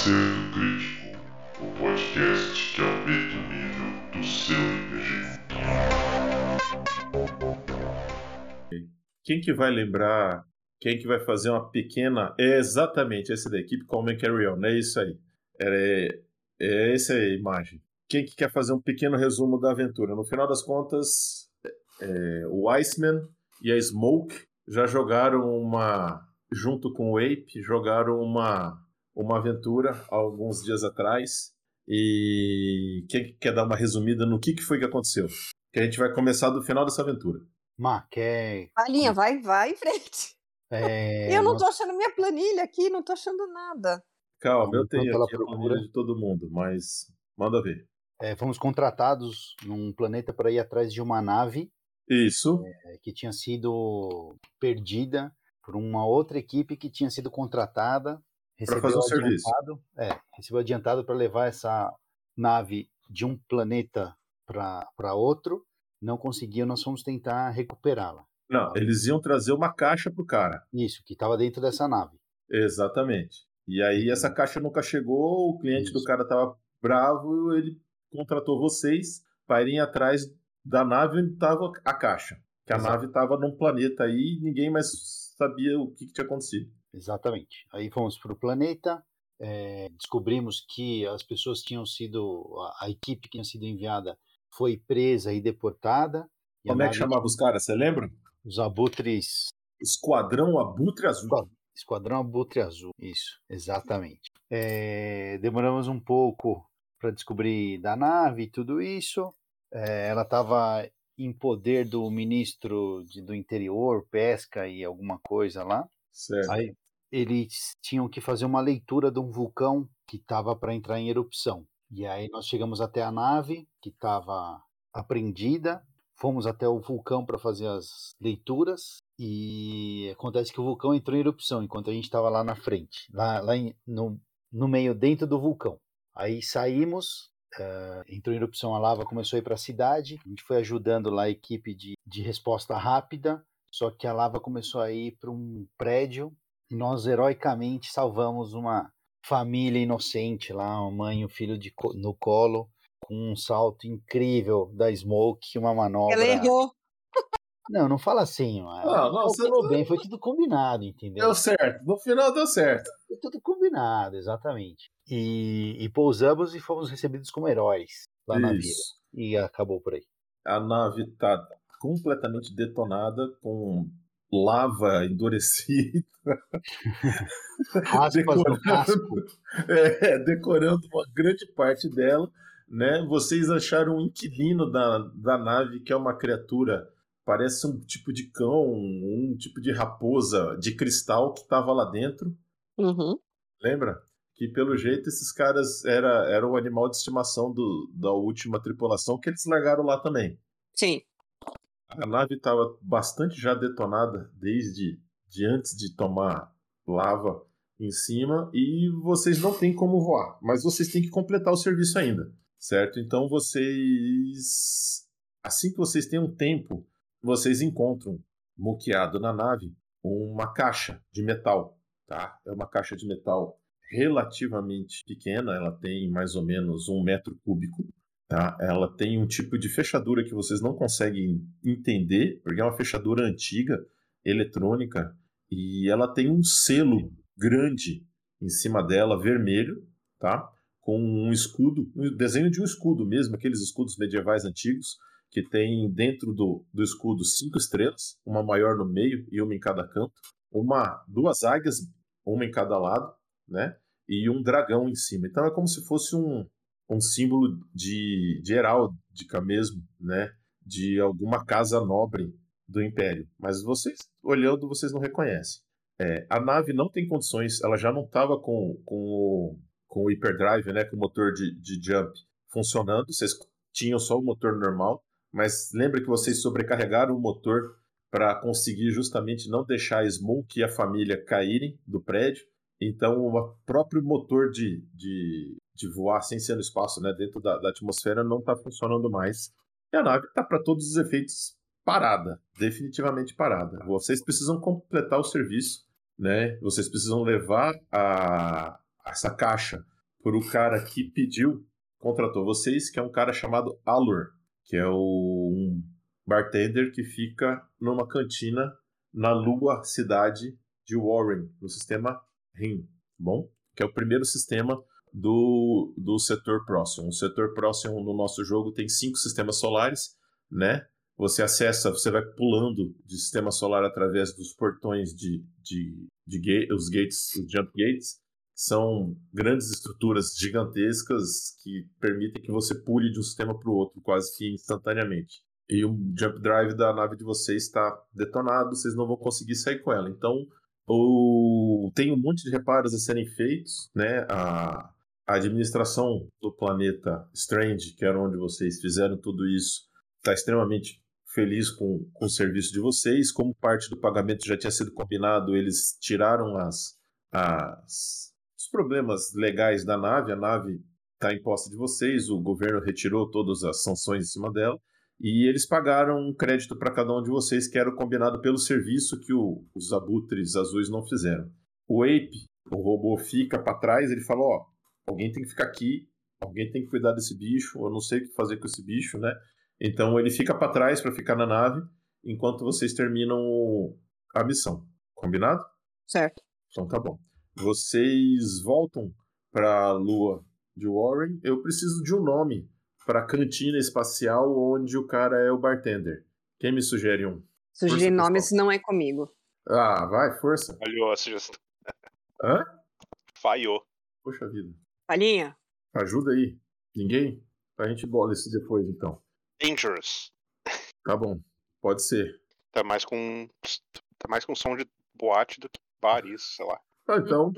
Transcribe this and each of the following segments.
Acerto Crítico, o podcast que aumenta o nível do seu RPG. Quem que vai lembrar? Quem que vai fazer uma pequena. É exatamente esse da equipe Common Carry On, é isso aí. É, é essa aí a imagem. Quem que quer fazer um pequeno resumo da aventura? No final das contas, é, o Iceman e a Smoke já jogaram uma. Junto com o Ape, jogaram uma, uma aventura alguns dias atrás. E quem quer dar uma resumida no que, que foi que aconteceu? Que a gente vai começar do final dessa aventura. Má, quer. Palinha, vai, vai em frente. É, eu não tô achando minha planilha aqui, não tô achando nada. Calma, eu tenho ela aqui a procura. planilha de todo mundo, mas manda ver. é, fomos contratados num planeta para ir atrás de uma nave Isso, é, que tinha sido perdida por uma outra equipe que tinha sido contratada. Recebeu fazer o serviço. adiantado, é, recebeu adiantado para levar essa nave de um planeta para outro. Não conseguiu, nós fomos tentar recuperá-la. não, eles iam trazer uma caixa pro cara. Isso, que estava dentro dessa nave. Exatamente. E aí essa caixa nunca chegou, o cliente do Isso. cara tava bravo, ele contratou vocês para irem atrás da nave onde tava a caixa. Que a Exato. nave tava num planeta aí e ninguém mais sabia o que, que tinha acontecido. Exatamente. Aí fomos para o planeta, é, descobrimos que as pessoas tinham sido, a, a equipe que tinha sido enviada foi presa e deportada. E Como é que chamava os caras, você lembra? Os abutres, Esquadrão Abutre Azul. Esquadrão Abutre Azul. Isso, exatamente. É, demoramos um pouco para descobrir da nave e tudo isso. É, ela estava em poder do ministro de- do interior, pesca e alguma coisa lá. Certo. Aí eles tinham que fazer uma leitura de um vulcão que estava para entrar em erupção. E aí nós chegamos até a nave que estava apreendida, fomos até o vulcão para fazer as leituras e acontece que o vulcão entrou em erupção enquanto a gente estava lá na frente, lá, lá em- no, no meio, dentro do vulcão. Aí saímos, eh, entrou em erupção a lava, começou a ir para a cidade, a gente foi ajudando lá a equipe de, de resposta rápida, só que a lava começou a ir para um prédio nós heroicamente salvamos uma família inocente lá, uma mãe e um filho de no colo, com um salto incrível da Smoke, uma manobra. Ela errou. Não, não fala assim, mano. Não, não, você- Calculou bem, foi tudo combinado, entendeu? Deu certo. No final deu certo. Foi tudo combinado, exatamente. E, e pousamos e fomos recebidos como heróis lá na vila. Isso. E acabou por aí. A nave tá completamente detonada com lava endurecida. Decorando. casco. É, decorando uma grande parte dela, né? Vocês acharam um inquilino da, da nave que é uma criatura, parece um tipo de cão, um tipo de raposa de cristal que estava lá dentro, Uhum. lembra? Que pelo jeito esses caras era, era o animal de estimação do, da última tripulação que eles largaram lá também. Sim. A nave estava bastante já detonada desde de antes de tomar lava em cima e vocês não têm como voar, mas vocês têm que completar o serviço ainda, certo? Então vocês, assim que vocês têm um tempo, vocês encontram moqueado na nave uma caixa de metal, tá? É uma caixa de metal relativamente pequena, ela tem mais ou menos um metro cúbico, tá? Ela tem um tipo de fechadura que vocês não conseguem entender, porque é uma fechadura antiga, eletrônica, e ela tem um selo grande em cima dela, vermelho, tá? Com um escudo, um desenho de um escudo mesmo, aqueles escudos medievais antigos, que tem dentro do, do escudo cinco estrelas, uma maior no meio e uma em cada canto, uma, duas águias, uma em cada lado, né? E um dragão em cima. Então é como se fosse um, um símbolo de, de heráldica mesmo, né? De alguma casa nobre do Império. Mas vocês, olhando, vocês não reconhecem. É, a nave não tem condições, ela já não estava com, com, o, com o hyperdrive, né? Com o motor de, de jump funcionando. Vocês tinham só o motor normal. Mas lembra que vocês sobrecarregaram o motor para conseguir justamente não deixar a Smoke e a família caírem do prédio. Então, o próprio motor de, de, de voar sem ser no espaço, né, dentro da, da atmosfera, não está funcionando mais. E a nave está, para todos os efeitos, parada definitivamente parada. Vocês precisam completar o serviço, né? Vocês precisam levar a, essa caixa pro cara que pediu, contratou vocês, que é um cara chamado Alur, que é o, um bartender que fica numa cantina na Lua cidade de Warren, no sistema RIM, bom? Que é o primeiro sistema do, do setor próximo. O setor próximo no nosso jogo tem cinco sistemas solares, né? Você acessa, você vai pulando de sistema solar através dos portões de, de, de gate, os gates, os jump gates. São grandes estruturas gigantescas que permitem que você pule de um sistema para o outro quase que instantaneamente. E o jump drive da nave de vocês está detonado, vocês não vão conseguir sair com ela. Então, o... tem um monte de reparos a serem feitos, né? A administração do planeta Strange, que era onde vocês fizeram tudo isso, está extremamente feliz com, com o serviço de vocês. Como parte do pagamento já tinha sido combinado, eles tiraram as, as os problemas legais da nave. A nave está em posse de vocês, o governo retirou todas as sanções em cima dela. E eles pagaram um crédito para cada um de vocês, que era o combinado pelo serviço que o, os abutres azuis não fizeram. O Ape, o robô, fica para trás, ele fala: Ó, alguém tem que ficar aqui, alguém tem que cuidar desse bicho, eu não sei o que fazer com esse bicho, né? Então ele fica para trás para ficar na nave enquanto vocês terminam a missão. Combinado? Certo. Então tá bom. Vocês voltam para a lua de Warren. Eu preciso de um nome para a cantina espacial onde o cara é o bartender. Quem me sugere um? Sugerir Força, nomes pessoal. não é comigo. Ah, vai, força. Falhou a sugestão. Hã? Falhou. Poxa vida. Palhinha? Ajuda aí. Ninguém? A gente bola isso depois, então. Dangerous. Tá bom. Pode ser. Tá mais com. Tá mais com som de boate do que bar, isso, sei lá. Ah, Então,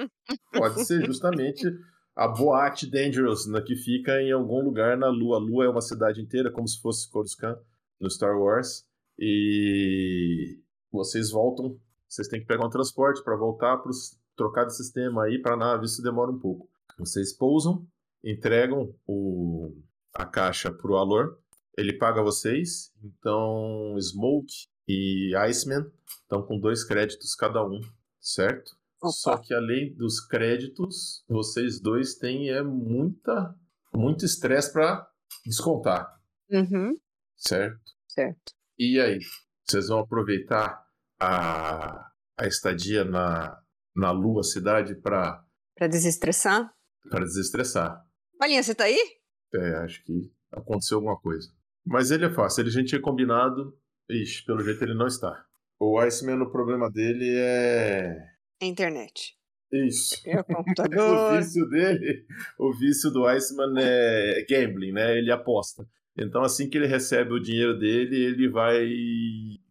pode ser justamente a Boate Dangerous, né, que fica em algum lugar na Lua. A Lua é uma cidade inteira, como se fosse Coruscant no Star Wars. E vocês voltam, vocês têm que pegar um transporte para voltar para trocar de sistema aí para a nave, isso demora um pouco. Vocês pousam, entregam o, a caixa pro Alor, ele paga vocês, então Smoke e Iceman estão com dois créditos cada um, certo? Opa. Só que além dos créditos, vocês dois têm é muita, muito estresse para descontar, Uhum. certo? Certo. E aí, vocês vão aproveitar a, a estadia na, na Lua Cidade para Pra desestressar? desestressar? Palhinha, você tá aí? É, acho que aconteceu alguma coisa. Mas ele é fácil, ele a gente tinha combinado. Ixi, pelo jeito ele não está. O Iceman, o problema dele é. É internet. Isso. É o o computador. vício dele, o vício do Iceman é gambling, né? Ele aposta. Então, assim que ele recebe o dinheiro dele, ele vai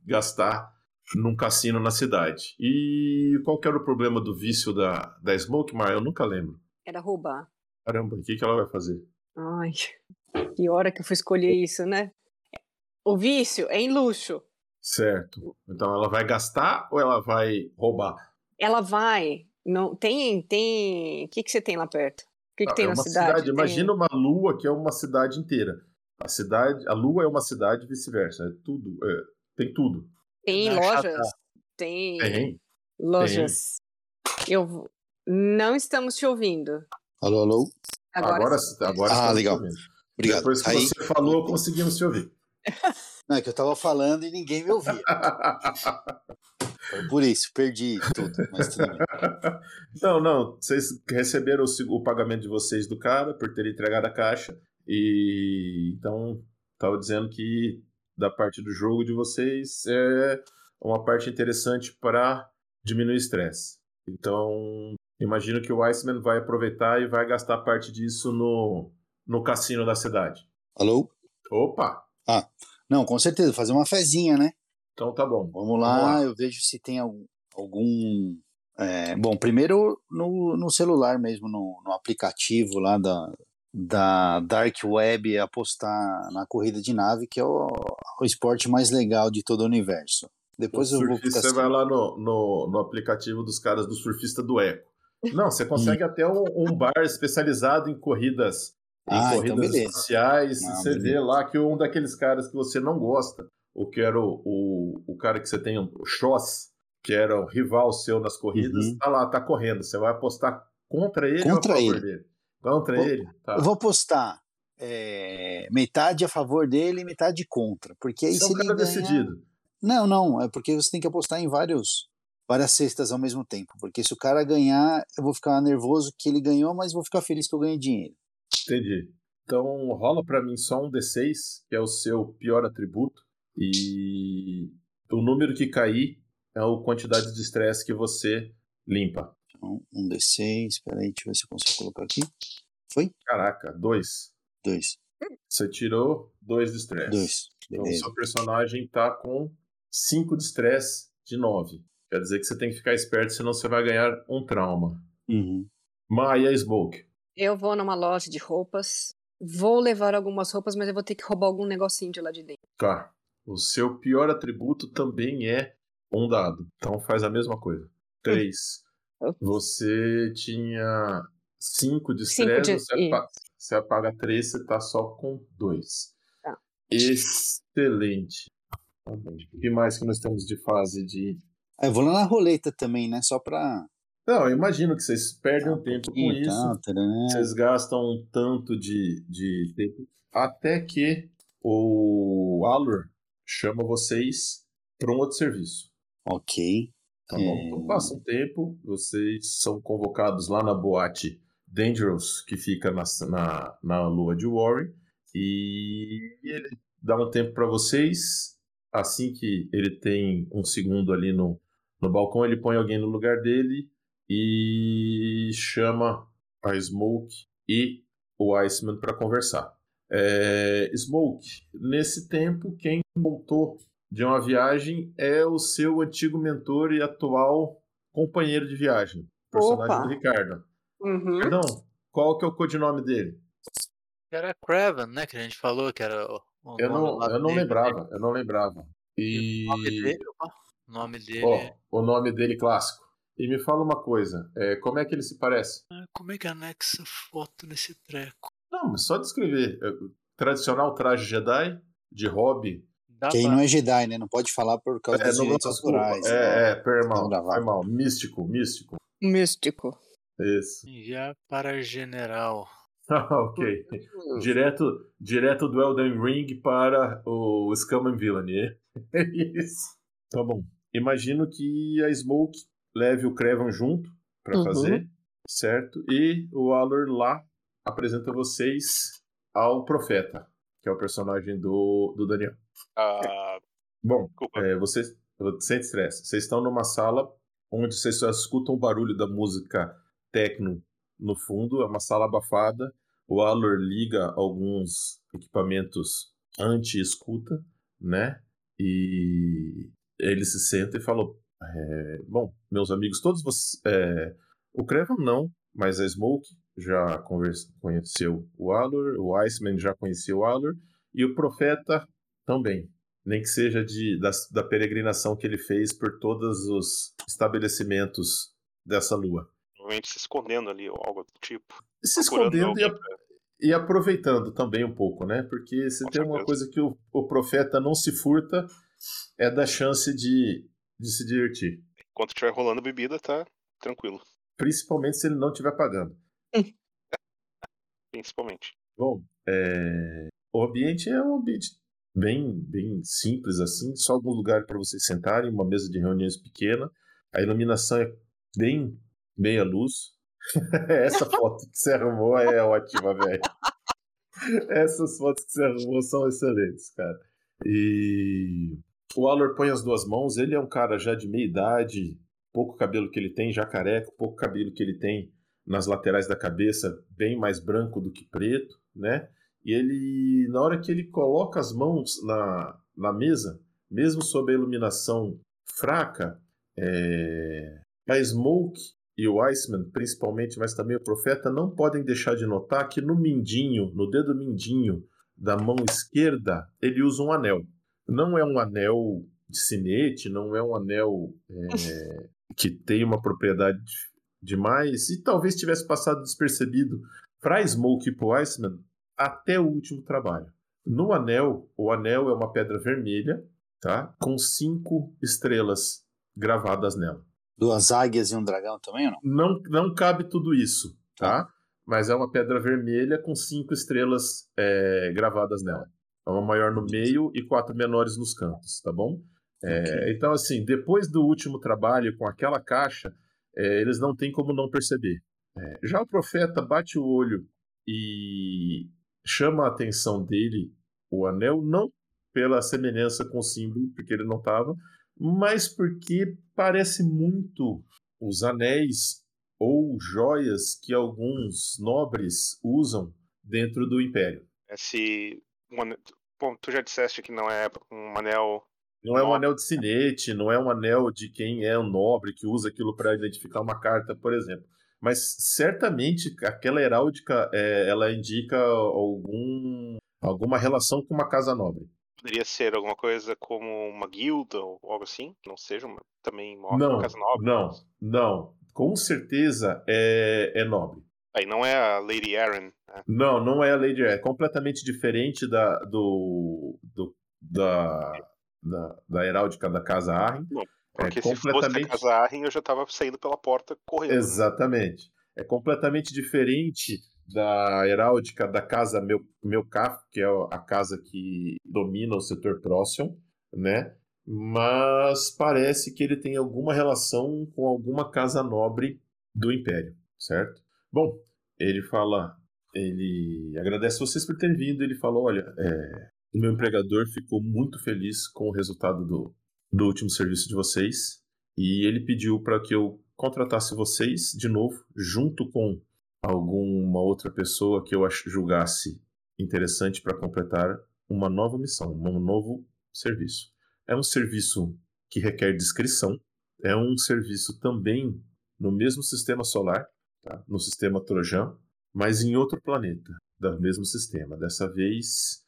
gastar num cassino na cidade. E qual que era o problema do vício da, da Smoke Mar? Eu nunca lembro. Era roubar. Caramba, o que, que ela vai fazer? Ai, que hora que eu fui escolher isso, né? O vício é em luxo. Certo. Então ela vai gastar ou ela vai roubar? Ela vai. Não tem, tem. O que que você tem lá perto? O que, que Ah, tem é na uma cidade? Tem- Imagina uma lua que é uma cidade inteira. A cidade, a lua é uma cidade e vice-versa. É tudo, é, tem tudo. Tem Na lojas. chata. Tem Tem. lojas. Eu vou- não estamos te ouvindo. Alô, alô? Agora, Agora, sim. agora Ah, legal. Obrigado. Depois que Aí, você falou, conseguimos te ouvir. Não, é que eu tava falando e ninguém me ouvia. Foi por isso, perdi tudo. Mas tudo não, não. Vocês receberam o, o pagamento de vocês do cara por ter entregado a caixa. E então, tava dizendo que da parte do jogo de vocês é uma parte interessante para diminuir o estresse. Então, imagino que o Iceman vai aproveitar e vai gastar parte disso no, no cassino da cidade. alô? Opa! Não, com certeza, fazer uma fezinha, né? Então tá bom. Vamos lá, Vamos lá. eu vejo se tem algum. algum, é, bom, primeiro no, no celular mesmo, no, no aplicativo lá da, da Dark Web, apostar na corrida de nave, que é o, o esporte mais legal de todo o universo. Depois o eu vou você vai lá no, no, no aplicativo dos caras do surfista do Eco. Não, você consegue até um, um bar especializado em corridas, em Ah, então corridas beleza. espaciais. Você beleza. vê lá que um daqueles caras que você não gosta, ou que era o, o, o cara que você tem, o Schoss, que era o rival seu nas corridas, Uhum. tá lá, tá correndo. Você vai apostar contra ele Contra ou a favor ele. dele? Contra Vou- ele? Tá. Eu vou postar é, metade a favor dele e metade contra. Porque aí Você é se ele cara ganhar... decidido. Não, não, é porque você tem que apostar em vários, várias cestas ao mesmo tempo. Porque se o cara ganhar, eu vou ficar nervoso que ele ganhou, mas vou ficar feliz que eu ganhei dinheiro. Entendi. Então rola pra mim só um D6, que é o seu pior atributo. E o número que cair é a quantidade de estresse que você limpa. Então, um D6, espera aí, deixa eu ver se eu consigo colocar aqui. Foi? Caraca, dois. Dois. Você tirou dois de estresse. Dois. Então, Beleza. seu personagem tá com 5 de estresse de 9. Quer dizer que você tem que ficar esperto, senão você vai ganhar um trauma. Uhum. Maia Smoke. Eu vou numa loja de roupas. Vou levar algumas roupas, mas eu vou ter que roubar algum negocinho de lá de dentro. Tá. O seu pior atributo também é um dado. Então faz a mesma coisa. 3. Hum. Você tinha 5 de Cinco estresse, de- você, apa- você apaga 3, você tá só com 2. Tá. Excelente. O que mais que nós temos de fase de Ah, eu vou lá na roleta também, né? Só pra. Não, eu imagino que vocês perdem um tempo com isso. tá, taranã. Vocês gastam um tanto de, de tempo. Até que o Alur chama vocês para um outro serviço. Ok. Tá bom? É. Então passa um tempo, vocês são convocados lá na boate Dangerous, que fica na, na, na lua de Warren. E ele dá um tempo para vocês. Assim que ele tem um segundo ali no, no balcão, ele põe alguém no lugar dele e chama a Smoke e o Iceman para conversar. É, Smoke, nesse tempo, quem voltou de uma viagem é o seu antigo mentor e atual companheiro de viagem, personagem Opa. do Ricardo. Uhum. Perdão, qual que é o codinome dele? Era Craven, né? Que a gente falou que era o, Eu nome não, eu não dele, né? lembrava, eu não lembrava. E E O nome dele, o nome dele é- o nome dele clássico. E me fala uma coisa, é, como é que ele se parece? Ah, Como é que anexa foto nesse treco? Não, mas só descrever. É, Tradicional traje Jedi, de hobby. Dá Quem pra- não é Jedi, né? Não pode falar por causa É, dos não, direitos autorais. é, é, foi mal, Não gravar. foi mal. Místico, místico. Místico. Isso. Enviar para general. Ah, ok. Direto, direto do Elden Ring para o Scum and Villainy. É isso. Tá bom. Imagino que a Smoke leve o Crevan junto para Uhum. fazer, certo? E o Alor lá apresenta vocês ao Profeta, que é o personagem do, do Daniel. Ah, Bom, é, vocês, sem estresse, vocês estão numa sala onde vocês só escutam o barulho da música techno no fundo, é uma sala abafada. O Alor liga alguns equipamentos anti-escuta, né? E ele se senta e falou: é, Bom, meus amigos, todos vocês. é, o Crevan não, mas a Smoke já conversa, conheceu o Alor, o Iceman já conheceu o Alor, e o Profeta também nem que seja de, da, da peregrinação que ele fez por todos os estabelecimentos dessa lua. Provavelmente se escondendo ali ou algo do tipo. Se escondendo e, a- e aproveitando também um pouco, né? Porque se Com tem uma certeza. coisa que o, o profeta não se furta, é da chance de, de se divertir. Enquanto estiver rolando bebida, tá tranquilo. Principalmente se ele não estiver pagando. Principalmente. Bom, é, o ambiente é um ambiente bem, bem simples assim, só algum lugar para vocês sentarem, uma mesa de reuniões pequena. A iluminação é bem meia luz. Essa foto que você arrumou é ótima, velho. Essas fotos que você arrumou são excelentes, cara. E o Alor põe as duas mãos, ele é um cara já de meia idade, pouco cabelo que ele tem, já careca, pouco cabelo que ele tem nas laterais da cabeça, bem mais branco do que preto, né? E ele, na hora que ele coloca as mãos na, na mesa, mesmo sob a iluminação fraca, é, a Smoke e o Iceman, principalmente, mas também o Profeta, não podem deixar de notar que no mindinho, no dedo mindinho da mão esquerda, ele usa um anel. Não é um anel de sinete, não é um anel é, que tem uma propriedade demais, e talvez tivesse passado despercebido para Smoke e para Iceman até o último trabalho. No anel, o anel é uma pedra vermelha, tá? Com cinco estrelas gravadas nela. Duas águias e um dragão também ou não? Não, não cabe tudo isso, tá? mas é uma pedra vermelha com cinco estrelas é, gravadas nela. É uma maior no meio e quatro menores nos cantos, tá bom? É, Ok. Então, assim, depois do último trabalho com aquela caixa, é, eles não têm como não perceber. É, já o profeta bate o olho e chama a atenção dele o anel, não pela semelhança com o símbolo, porque ele não estava, mas porque parece muito os anéis ou joias que alguns nobres usam dentro do Império. Esse. Bom, tu já disseste que não é um anel. Não é um anel de sinete, não é um anel de quem é um nobre que usa aquilo para identificar uma carta, por exemplo. Mas certamente aquela heráldica é, ela indica algum, alguma relação com uma casa nobre. Poderia ser alguma coisa como uma guilda ou algo assim? Que não seja uma, também uma Não, casa nobre. não, não. Com certeza é, é nobre. Aí não é a Lady Aaron. Né? Não, não é a Lady É completamente diferente da, do, do- da, da, da heráldica da casa Arryn. Porque se fosse a casa Arryn, eu já tava saindo pela porta correndo. né? Exatamente. É completamente diferente da heráldica da casa Melkaf, que é a casa que domina o setor próximo, né? Mas parece que ele tem alguma relação com alguma casa nobre do Império, certo? Bom, ele fala, ele agradece vocês por terem vindo. Ele falou, olha, é, o meu empregador ficou muito feliz com o resultado do, do último serviço de vocês e ele pediu para que eu contratasse vocês de novo, junto com alguma outra pessoa que eu julgasse interessante para completar uma nova missão, um novo serviço. É um serviço que requer discrição, é um serviço também no mesmo sistema solar, tá? no sistema Trojan, mas em outro planeta do mesmo sistema. Dessa vez,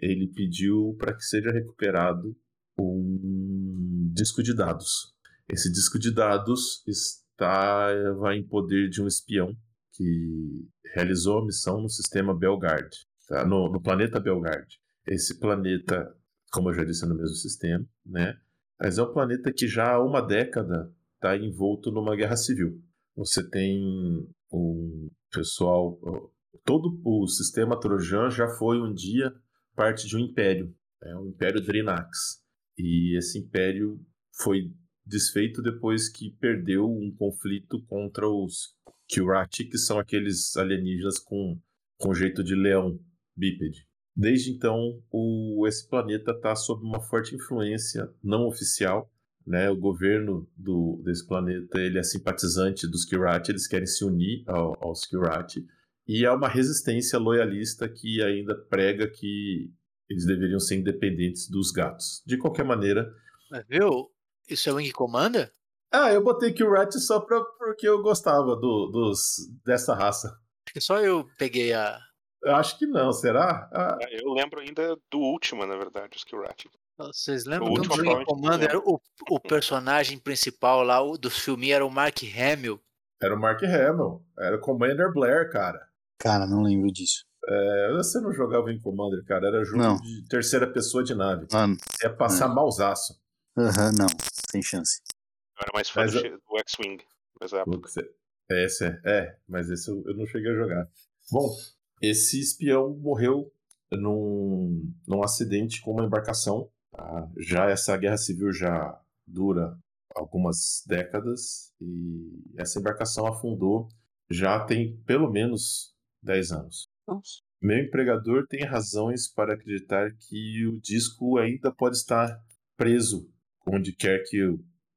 ele pediu para que seja recuperado um disco de dados. Esse disco de dados estava em poder de um espião que realizou a missão no sistema Belgard, tá? no, no planeta Belgard. Esse planeta, como eu já disse, é no mesmo sistema, né? Mas é um planeta que já há uma década está envolto numa guerra civil. Você tem um pessoal, todo o sistema Trojan já foi um dia parte de um império, é o Império Drinax. E esse império foi desfeito depois que perdeu um conflito contra os Kirati, que são aqueles alienígenas com, com jeito de leão bípede. Desde então, o, esse planeta está sob uma forte influência não oficial. Né? O governo do, desse planeta ele é simpatizante dos Kirati, eles querem se unir ao, aos Kirati. E há uma resistência loyalista que ainda prega que eles deveriam ser independentes dos gatos. De qualquer maneira, Mas viu? Isso é Wing Commander? ah, eu botei Kirat só pra, porque eu gostava do, dos, dessa raça. Acho que só eu peguei a. Eu acho que não, será? Ah, Eu lembro ainda do último, na verdade, os Kirat. Vocês lembram O que último no Wing Commander o, o personagem principal lá o- do filme era o Mark Hamill? era o Mark Hamill. Era o Commander Blair, cara. Cara, não lembro disso. É, você não jogava em Commander, cara. Era jogo Não. de terceira pessoa de nave. Mano, Ia passar mausaço. aham, não. Sem chance. Eu era mais fã Mas do, X-Wing. Putz, é- Esse é, é, mas esse eu, eu não cheguei a jogar. Bom, esse espião morreu num, num acidente com uma embarcação. tá? Já essa guerra civil já dura algumas décadas e essa embarcação afundou já tem pelo menos 10 anos. Nossa. Meu empregador tem razões para acreditar que o disco ainda pode estar preso onde quer que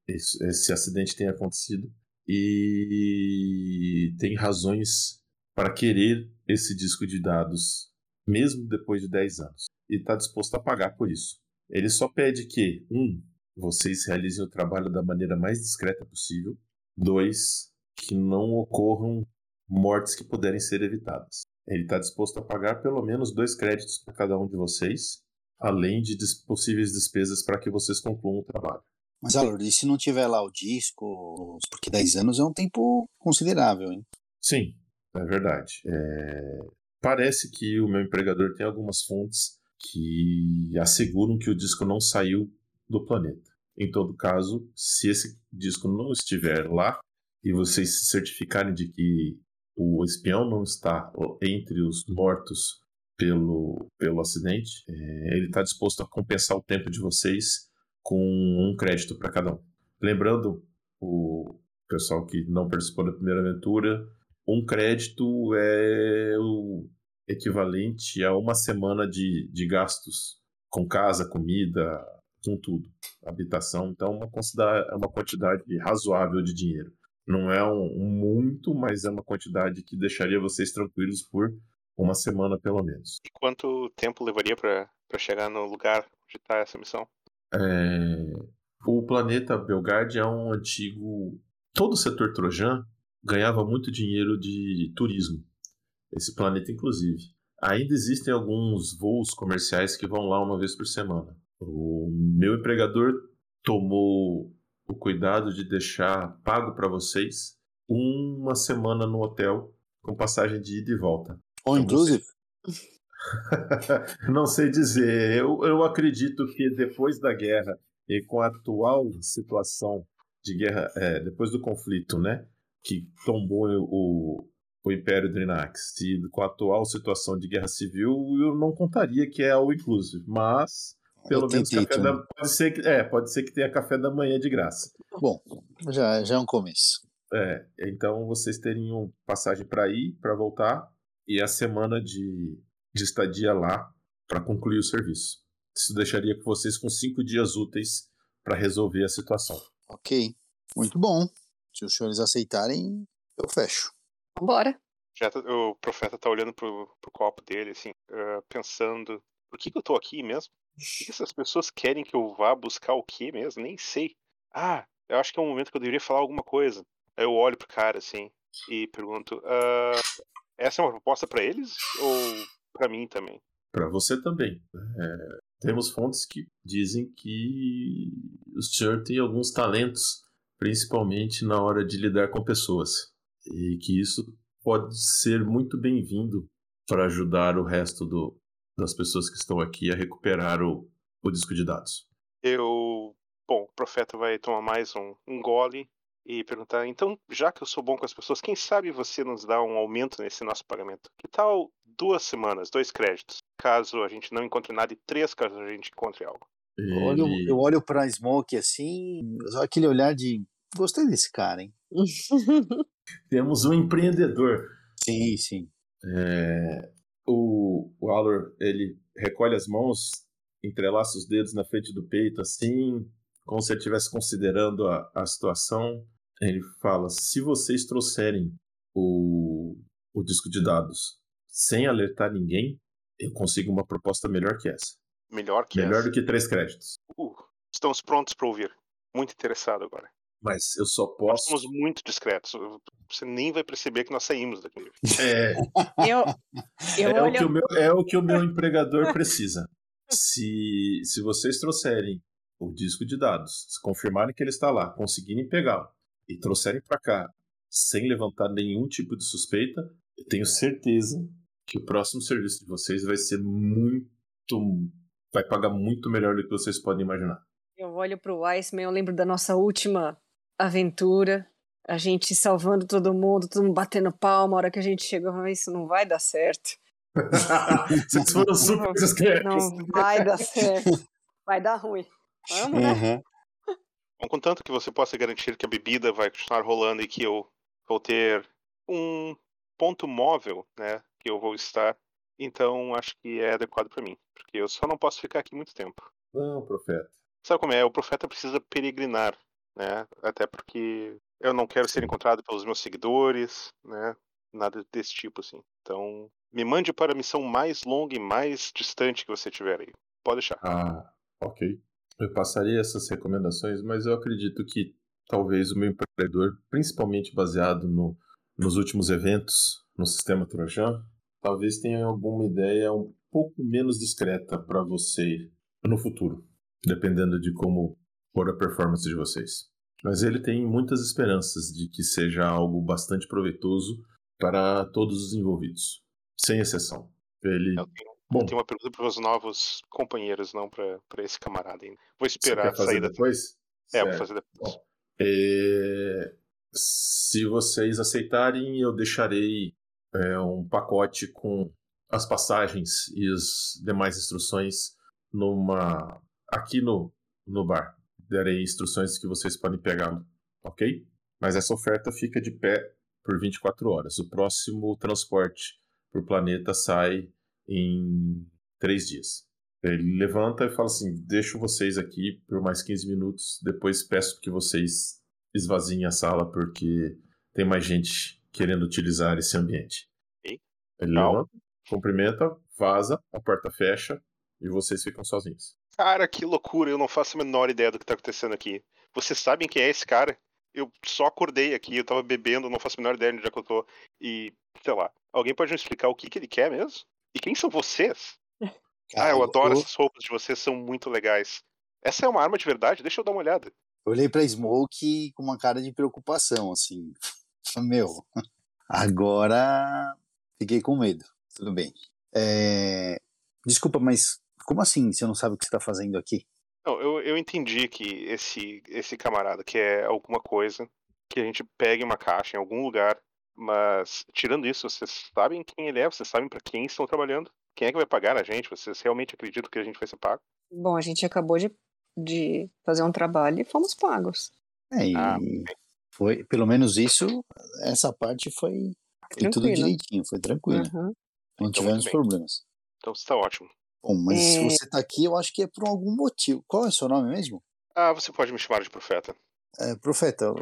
esse acidente tenha acontecido e tem razões para querer esse disco de dados mesmo depois de 10 anos e está disposto a pagar por isso. Ele só pede que, um, vocês realizem o trabalho da maneira mais discreta possível, dois, que não ocorram mortes que puderem ser evitadas. Ele está disposto a pagar pelo menos dois créditos para cada um de vocês, além de possíveis despesas para que vocês concluam o trabalho. Mas, Alor, e se não tiver lá o disco? Porque 10 anos é um tempo considerável, hein? Sim, é verdade. É, Parece que o meu empregador tem algumas fontes que asseguram que o disco não saiu do planeta. Em todo caso, se esse disco não estiver lá e vocês se certificarem de que o espião não está entre os mortos pelo, pelo acidente. É, ele está disposto a compensar o tempo de vocês com um crédito para cada um. Lembrando, o pessoal que não participou da primeira aventura, um crédito é o equivalente a uma semana de, de gastos com casa, comida, com tudo, habitação. Então, uma, é uma quantidade razoável de dinheiro. Não é um, um muito, mas é uma quantidade que deixaria vocês tranquilos por uma semana pelo menos. E quanto tempo levaria para chegar no lugar onde está essa missão? É... O planeta Belgard é um antigo. Todo o setor trojan ganhava muito dinheiro de turismo. Esse planeta, inclusive. Ainda existem alguns voos comerciais que vão lá uma vez por semana. O meu empregador tomou o cuidado de deixar pago para vocês uma semana no hotel com passagem de ida e volta. All inclusive? Não sei dizer. Eu, eu acredito que depois da guerra e com a atual situação de guerra, é, depois do conflito, né, que tombou o, o Império Drinax, e com a atual situação de guerra civil, eu não contaria que é all inclusive, mas pelo menos café da, pode ser que é, pode ser que tenha café da manhã de graça. Bom, já, já é um começo. É, então vocês teriam passagem para ir, para voltar e a semana de, de estadia lá para concluir o serviço. Isso deixaria com vocês com cinco dias úteis para resolver a situação. Ok, muito bom. Se os senhores aceitarem, eu fecho. Vambora. Já tá, o profeta tá olhando pro, pro copo dele, assim, uh, pensando: por que, que eu tô aqui mesmo? Essas pessoas querem que eu vá buscar o quê mesmo? Nem sei. Ah, eu acho que é um momento que eu deveria falar alguma coisa. Aí eu olho pro cara, assim, e pergunto: uh, essa é uma proposta para eles ou para mim também? Para você também. É, temos fontes que dizem que o senhor tem alguns talentos, principalmente na hora de lidar com pessoas, e que isso pode ser muito bem-vindo para ajudar o resto do, das pessoas que estão aqui a recuperar o, o disco de dados. Eu. Bom, o profeta vai tomar mais um, um gole e perguntar: então, já que eu sou bom com as pessoas, quem sabe você nos dá um aumento nesse nosso pagamento? Que tal duas semanas, dois créditos, caso a gente não encontre nada, e três caso a gente encontre algo? Ele... Eu olho, eu olho pra Smoke assim, aquele olhar de. Gostei desse cara, hein? Temos um empreendedor. Sim, sim. É, o, o Alor, ele recolhe as mãos, entrelaça os dedos na frente do peito, assim, como se ele estivesse considerando a, a situação. Ele fala: se vocês trouxerem o, o disco de dados sem alertar ninguém, eu consigo uma proposta melhor que essa. Melhor que melhor essa? do que três créditos. Uh, estamos prontos para ouvir. Muito interessado agora. Mas eu só posso. Nós somos muito discretos. Você nem vai perceber que nós saímos daqui. É. eu, eu é, olho... o que o meu, é o que o meu empregador precisa. Se, se vocês trouxerem o disco de dados, se confirmarem que ele está lá, conseguirem pegá-lo e trouxerem para cá sem levantar nenhum tipo de suspeita, eu tenho certeza que o próximo serviço de vocês vai ser muito. vai pagar muito melhor do que vocês podem imaginar. Eu olho pro Iceman, eu lembro da nossa última aventura, a gente salvando todo mundo, todo mundo batendo palma, a hora que a gente chegou, isso não vai dar certo. Vocês foram super discretos. Não vai dar certo. Vai dar ruim. Vamos, né? Uhum. Bom, contanto que você possa garantir que a bebida vai continuar rolando e que eu vou ter um ponto móvel, né, que eu vou estar, então acho que é adequado para mim, porque eu só não posso ficar aqui muito tempo. Não, profeta. Sabe como é? O profeta precisa peregrinar, né? Até porque eu não quero ser encontrado pelos meus seguidores, né? Nada desse tipo, assim. Então, me mande para a missão mais longa e mais distante que você tiver aí. Pode deixar. Ah, ok. Eu passaria essas recomendações, mas eu acredito que talvez o meu empreendedor, principalmente baseado no, nos últimos eventos no sistema Trojan, talvez tenha alguma ideia um pouco menos discreta para você no futuro dependendo de como for a performance de vocês. Mas ele tem muitas esperanças de que seja algo bastante proveitoso para todos os envolvidos, sem exceção. Ele. Eu tenho, Bom, eu tenho uma pergunta para os novos companheiros, não para esse camarada ainda. Vou esperar fazer sair depois? Da... É, vou fazer depois. Bom, é... Se vocês aceitarem, eu deixarei é, um pacote com as passagens e as demais instruções numa aqui no, no bar. Darei instruções que vocês podem pegar, ok? Mas essa oferta fica de pé por 24 horas. O próximo transporte para o planeta sai em três dias. Ele levanta e fala assim: Deixo vocês aqui por mais 15 minutos. Depois peço que vocês esvaziem a sala porque tem mais gente querendo utilizar esse ambiente. Ok. Ele levanta, cumprimenta, vaza, a porta fecha e vocês ficam sozinhos. Cara, que loucura, eu não faço a menor ideia do que tá acontecendo aqui. Vocês sabem quem é esse cara? Eu só acordei aqui, eu tava bebendo, não faço a menor ideia de onde é que eu tô. E, sei lá, alguém pode me explicar o que, que ele quer mesmo? E quem são vocês? ah, eu adoro essas roupas de vocês, são muito legais. Essa é uma arma de verdade? Deixa eu dar uma olhada. Eu olhei pra Smoke com uma cara de preocupação, assim. Meu, agora fiquei com medo. Tudo bem. É, Desculpa, mas como assim você não sabe o que você tá fazendo aqui? Não, eu, eu entendi que esse, esse camarada quer alguma coisa, que a gente pegue uma caixa em algum lugar, mas tirando isso, vocês sabem quem ele é? Vocês sabem pra quem estão trabalhando? Quem é que vai pagar a gente? Vocês realmente acreditam que a gente vai ser pago? Bom, a gente acabou de, de fazer um trabalho e fomos pagos. É, e Ah, foi, pelo menos isso, essa parte foi, foi tudo direitinho, foi tranquilo. Uhum. Não Então, tivemos problemas. Então está ótimo. Bom, mas se É. você tá aqui, eu acho que é por algum motivo. Qual é o seu nome mesmo? Ah, você pode me chamar de profeta. É, profeta,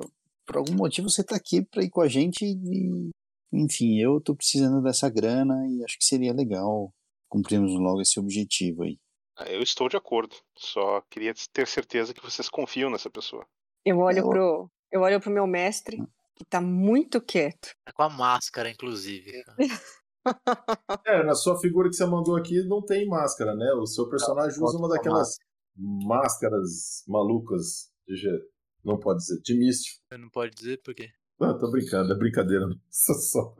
por algum motivo você tá aqui pra ir com a gente e, enfim, eu tô precisando dessa grana e acho que seria legal cumprirmos logo esse objetivo aí. Ah, Eu estou de acordo. Só queria ter certeza que vocês confiam nessa pessoa. Eu olho Eu- pro eu olho pro meu mestre, que tá muito quieto. É com a máscara, inclusive. É, na sua figura que você mandou aqui não tem máscara, né? O seu personagem usa uma daquelas máscaras malucas de não pode dizer, de místico. Não pode dizer por quê. Não, tô brincando, é brincadeira. Nossa, só.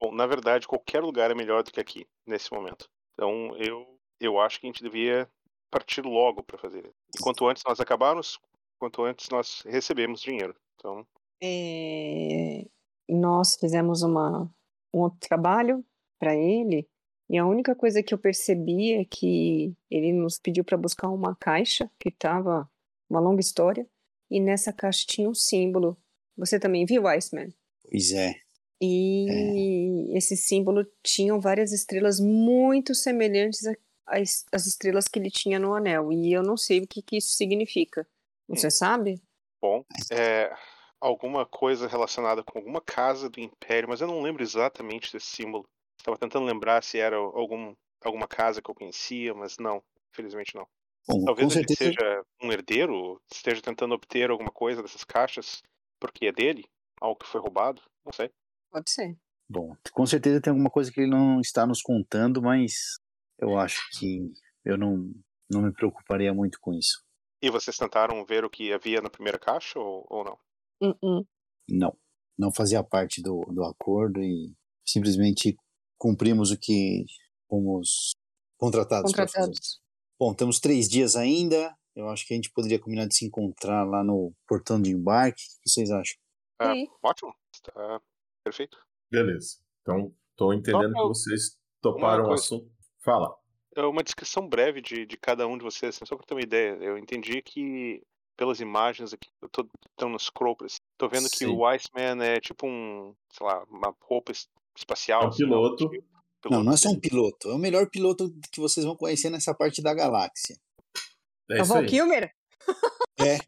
Bom, na verdade, qualquer lugar é melhor do que aqui, nesse momento. Então, eu, eu acho que a gente devia partir logo para fazer. E quanto antes nós acabarmos, quanto antes nós recebemos dinheiro. Então, É, nós fizemos uma, um outro trabalho para ele e a única coisa que eu percebi é que ele nos pediu para buscar uma caixa que estava uma longa história e nessa caixa tinha um símbolo. Você também viu, Iceman? Pois é. E esse símbolo tinham várias estrelas muito semelhantes às, estrelas que ele tinha no anel. E eu não sei o que, que isso significa. Você sabe? bom, é alguma coisa relacionada com alguma casa do Império, mas eu não lembro exatamente desse símbolo. Estava tentando lembrar se era algum, alguma casa que eu conhecia, mas não, infelizmente não. Bom, Talvez ele certeza. seja um herdeiro, esteja tentando obter alguma coisa dessas caixas porque é dele, algo que foi roubado, não sei. Pode ser. Bom, com certeza tem alguma coisa que ele não está nos contando, mas eu acho que eu não, não me preocuparia muito com isso. E vocês tentaram ver o que havia na primeira caixa ou, ou não? Uh-uh. Não, não fazia parte do, do acordo e simplesmente cumprimos o que fomos contratados. Contratados. Bom, temos três dias ainda. Eu acho que a gente poderia combinar de se encontrar lá no portão de embarque. O que vocês acham? Sim. ótimo, está perfeito. Beleza. Então, tô entendendo que vocês toparam o assunto. Fala. É uma descrição breve de, de cada um de vocês, assim, só para ter uma ideia. Eu entendi que, pelas imagens aqui, eu tô estão no scroll, tô vendo que Sim. o Iceman é tipo um, sei lá, uma roupa espacial. É um assim, algo piloto. tipo. Não, não é só um Piloto. piloto. É o melhor piloto que vocês vão conhecer nessa parte da galáxia. É É o. Val Kilmer? É,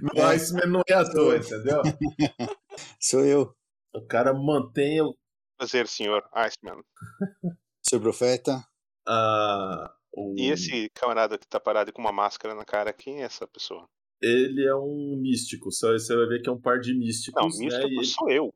no Iceman não é à toa, entendeu? sou eu, O cara mantém o, Prazer, senhor Iceman. seu profeta. a, o- E esse camarada que tá parado com uma máscara na cara, quem é essa pessoa? Ele é um místico. Só você vai ver que é um par de místicos. Não, né? místico E- sou eu.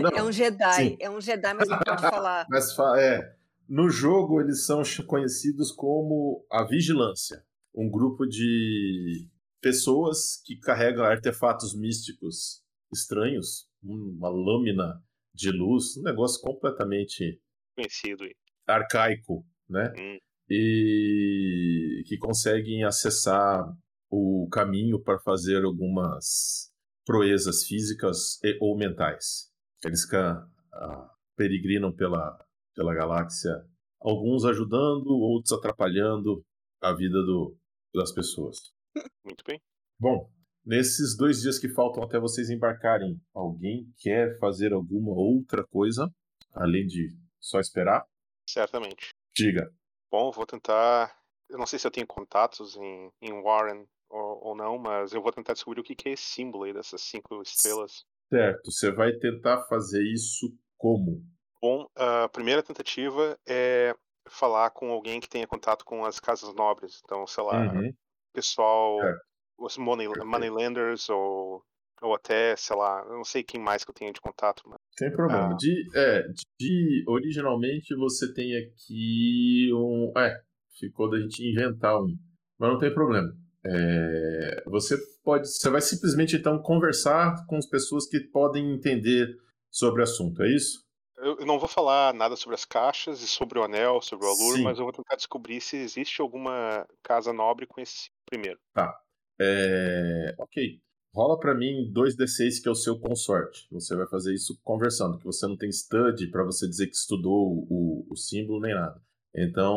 Não, É um Jedi. sim. É um Jedi, mas não pode falar. Mas fa- é, no jogo eles são conhecidos como a Vigilância, um grupo de pessoas que carregam artefatos místicos estranhos, uma lâmina de luz, um negócio completamente Conhecido. arcaico, né? Hum. E que conseguem acessar o caminho para fazer algumas proezas físicas e, ou mentais. Eles can, ah, peregrinam pela, pela galáxia, alguns ajudando, outros atrapalhando a vida do, das pessoas. Muito bem. Bom, nesses dois dias que faltam até vocês embarcarem, alguém quer fazer alguma outra coisa além de só esperar? Certamente. Diga. Bom, vou tentar. Eu não sei se eu tenho contatos em, em Warren ou, ou não, mas eu vou tentar descobrir o que, que é esse símbolo aí dessas cinco estrelas. Certo, você vai tentar fazer isso como? Bom, a primeira tentativa é falar com alguém que tenha contato com as casas nobres. Então, sei lá, Uhum. pessoal, Certo. os money, moneylenders ou, ou até, sei lá, não sei quem mais que eu tenho de contato, mas Sem problema. Ah. De, é, de, originalmente você tem aqui um. É, ficou da gente inventar um. Mas não tem problema. É, você pode. Você vai simplesmente então conversar com as pessoas que podem entender sobre o assunto, é isso? eu, não vou falar nada sobre as caixas e sobre o anel, sobre o alur, Sim. mas eu vou tentar descobrir se existe alguma casa nobre com esse primeiro. É, ok. Rola pra mim 2d6 que é o seu consorte. Você vai fazer isso conversando, que você não tem study pra você dizer que estudou o, o símbolo nem nada. Então,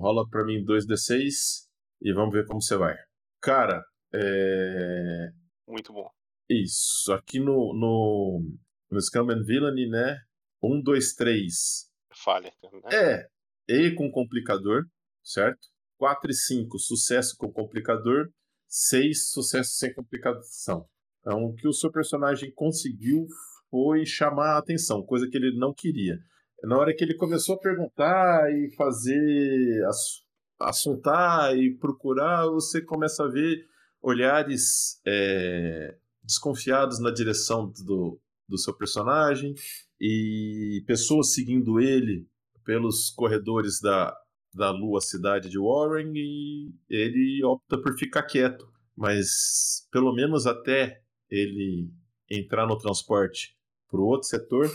rola pra mim 2d6 e vamos ver como você vai. Cara, é... Muito bom. isso. Aqui no, no, no Scam and Villainy, né? 1, 2, 3 Falha. Né? é E com complicador, certo? 4 e 5, sucesso com complicador. 6, sucesso sem complicação. Então, o que o seu personagem conseguiu foi chamar a atenção, coisa que ele não queria. Na hora que ele começou a perguntar e fazer, ass- assuntar e procurar, você começa a ver olhares é, desconfiados na direção do, do seu personagem e pessoas seguindo ele pelos corredores da, da lua cidade de Warren e ele opta por ficar quieto. Mas pelo menos até ele entrar no transporte para o outro setor,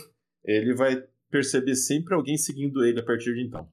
ele vai perceber sempre alguém seguindo ele a partir de então.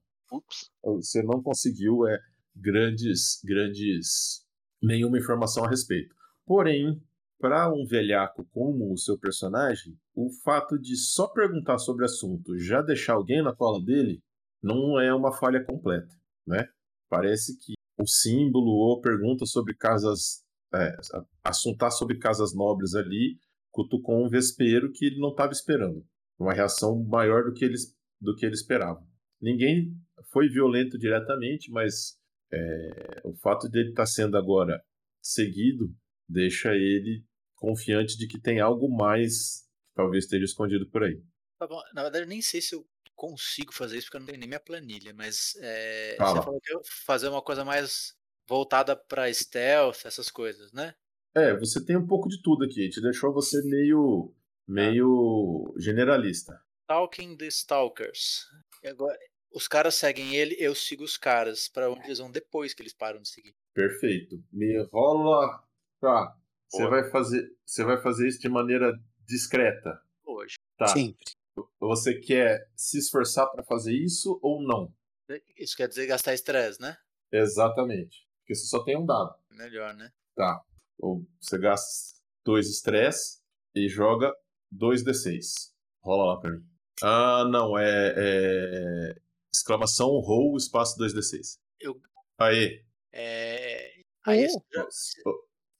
Você não conseguiu é, grandes, grandes, nenhuma informação a respeito. Porém, para um velhaco como o seu personagem, o fato de só perguntar sobre assunto, já deixar alguém na cola dele, não é uma falha completa, né? Parece que o símbolo ou pergunta sobre casas, é, assuntar sobre casas nobres ali, cutucou um vespeiro que ele não estava esperando. Uma reação maior do que ele, do que ele esperava. Ninguém foi violento diretamente, mas é, o fato dele estar sendo agora seguido deixa ele confiante de que tem algo mais que talvez esteja escondido por aí. Tá bom, na verdade, eu nem sei se eu consigo fazer isso, porque eu não tenho nem minha planilha, mas é, Fala. você falou que eu fazer uma coisa mais voltada pra stealth, essas coisas, né? É, você tem um pouco de tudo aqui. Te deixou você meio, meio generalista. Stalking the Stalkers. E agora, os caras seguem ele, eu sigo os caras pra onde eles vão depois que eles param de seguir. Perfeito. Me rola. Tá. Você vai fazer, você vai fazer isso de maneira discreta. Hoje. Tá. Sempre. Você quer se esforçar para fazer isso ou não? Isso quer dizer gastar estresse, né? Exatamente. Porque você só tem um dado. Melhor, né? Tá. Ou você gasta dois estresse e joga dois D6. Rola lá pra mim. Ah, não. É. é... Exclamação roll espaço 2D6. Eu- Aê. É... Aí Oh. você,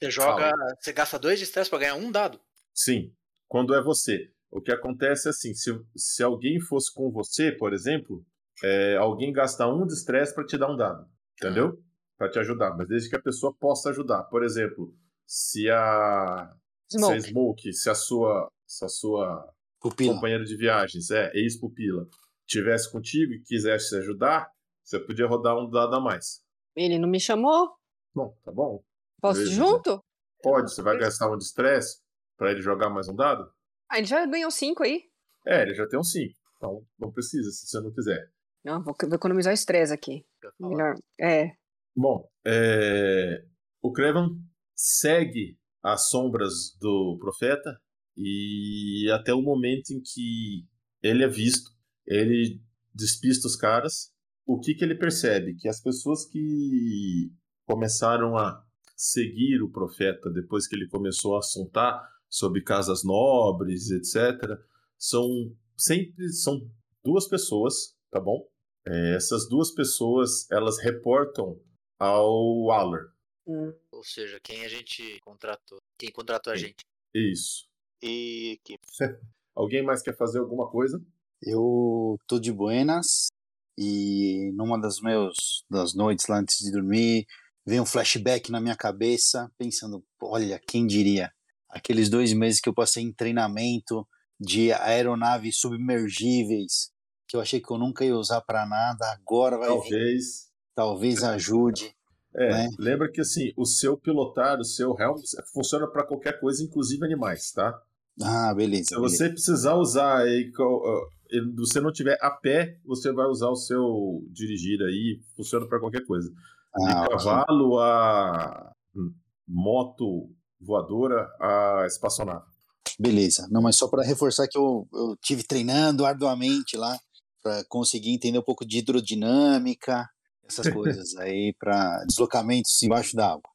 você joga. Você gasta dois de estresse pra ganhar um dado. Sim. Quando é você. O que acontece é assim: se, se alguém fosse com você, por exemplo, é, alguém gasta um de estresse pra te dar um dado. Entendeu? Pra te ajudar. Mas desde que a pessoa possa ajudar. Por exemplo, se a. Se a Smoke. Smoke, se a sua. Se a sua Pupila. companheiro de viagens, é, ex-pupila, tivesse contigo e quisesse ajudar, você podia rodar um dado a mais. Ele não me chamou? Bom, tá bom. Posso ir Beleza. junto? Pode, você vai gastar um de estresse pra ele jogar mais um dado? Ah, ele já ganhou cinco aí. É, ele já tem um 5. Então não precisa, se você não quiser. Não, vou, vou economizar estresse aqui. Melhor. É. Bom, é, o Crevan segue as sombras do profeta e até o momento em que ele é visto, ele despista os caras. O que, que ele percebe? Que as pessoas que começaram a seguir o profeta depois que ele começou a assuntar sobre casas nobres, etc. São sempre são duas pessoas, tá bom? É, essas duas pessoas elas reportam ao Aller. Hum. Ou seja, quem a gente contratou. Quem contratou a gente. Isso. E que Alguém mais quer fazer alguma coisa? Eu tô de buenas e numa das meus das noites lá antes de dormir, veio um flashback na minha cabeça, pensando, olha, quem diria? Aqueles dois meses que eu passei em treinamento de aeronaves submergíveis, que eu achei que eu nunca ia usar para nada, agora vai vir, Talvez. talvez ajude. É, né? lembra que assim, o seu pilotar, o seu helm funciona para qualquer coisa, inclusive animais, tá? Ah, beleza. Se beleza. você precisar usar ele- você não tiver a pé, você vai usar o seu dirigir aí, funciona para qualquer coisa. De Ah, ok. cavalo a hum, moto voadora a espaçonave. Beleza. Não, mas só para reforçar que eu, eu tive treinando arduamente lá para conseguir entender um pouco de hidrodinâmica, essas coisas aí para deslocamentos embaixo da água.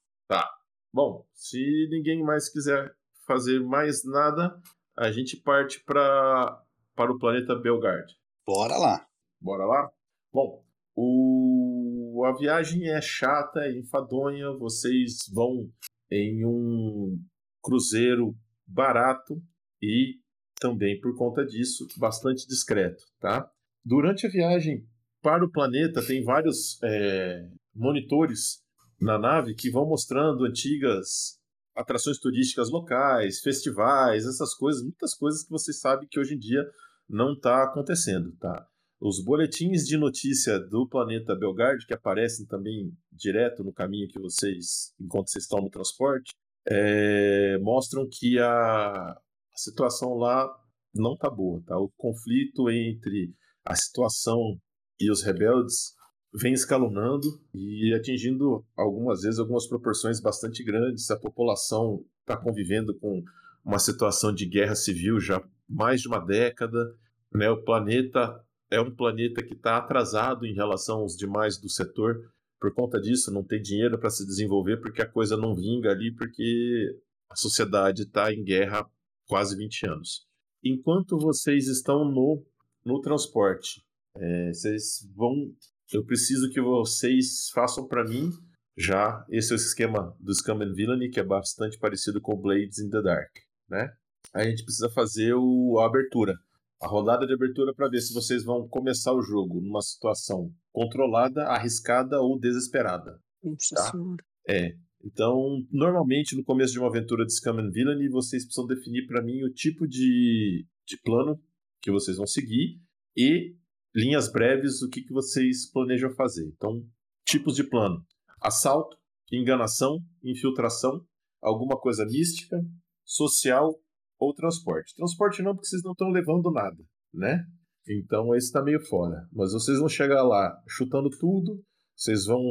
Bom, se ninguém mais quiser fazer mais nada, a gente parte para para o planeta Belgard. Bora lá. Bora lá? Bom, o... a viagem é chata, é enfadonha. Vocês vão em um cruzeiro barato e também por conta disso bastante discreto, tá? Durante a viagem para o planeta tem vários é, monitores na nave que vão mostrando antigas atrações turísticas locais, festivais, essas coisas, muitas coisas que vocês sabem que hoje em dia não está acontecendo, tá? Os boletins de notícia do planeta Belgard, que aparecem também direto no caminho que vocês, enquanto vocês estão no transporte, é, mostram que a, a situação lá não tá boa, tá? O conflito entre a situação e os rebeldes vem escalonando e atingindo algumas vezes algumas proporções bastante grandes. A população está convivendo com uma situação de guerra civil já mais de uma década. Né? O planeta é um planeta que está atrasado em relação aos demais do setor. Por conta disso, não tem dinheiro para se desenvolver porque a coisa não vinga ali, porque a sociedade está em guerra há quase 20 anos. Enquanto vocês estão no, no transporte, é, vocês vão eu preciso que vocês façam para mim já esse é o esquema do Scam and Villainy, que é bastante parecido com Blades in the Dark, né? A gente precisa fazer o, a abertura, a rodada de abertura para ver se vocês vão começar o jogo numa situação controlada, arriscada ou desesperada. Nossa Tá. senhora. É. Então, normalmente no começo de uma aventura de Scam and Villainy, vocês precisam definir para mim o tipo de, de plano que vocês vão seguir e linhas breves o que, que vocês planejam fazer. Então, tipos de plano: assalto, enganação, infiltração, alguma coisa mística, social ou transporte. Transporte não, porque vocês não estão levando nada, né? Então esse está meio fora. Mas vocês vão chegar lá chutando tudo, vocês vão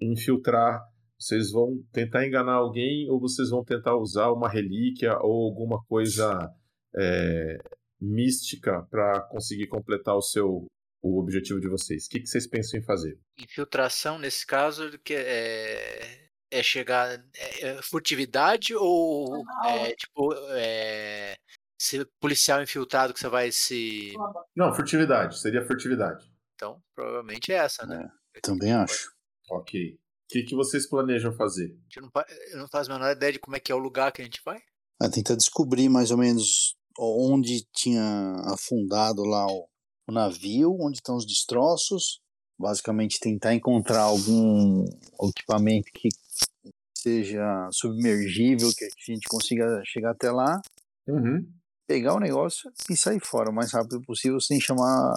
infiltrar, vocês vão tentar enganar alguém ou vocês vão tentar usar uma relíquia ou alguma coisa é, mística para conseguir completar o seu o objetivo de vocês. O que, que vocês pensam em fazer? Infiltração, nesse caso, que é, é chegar. É, é furtividade ou é tipo. É, ser policial infiltrado que você vai se. Não, furtividade. Seria furtividade. Então, provavelmente é essa, né? Também acho. Ok. O que, que vocês planejam fazer? A gente não, eu não faço a menor ideia de como é que é o lugar que a gente vai. Ah, tentar descobrir mais ou menos onde tinha afundado lá o, o navio, onde estão os destroços. Basicamente tentar encontrar algum equipamento que seja submergível, que a gente consiga chegar até lá, Uhum. pegar o negócio e sair fora o mais rápido possível sem chamar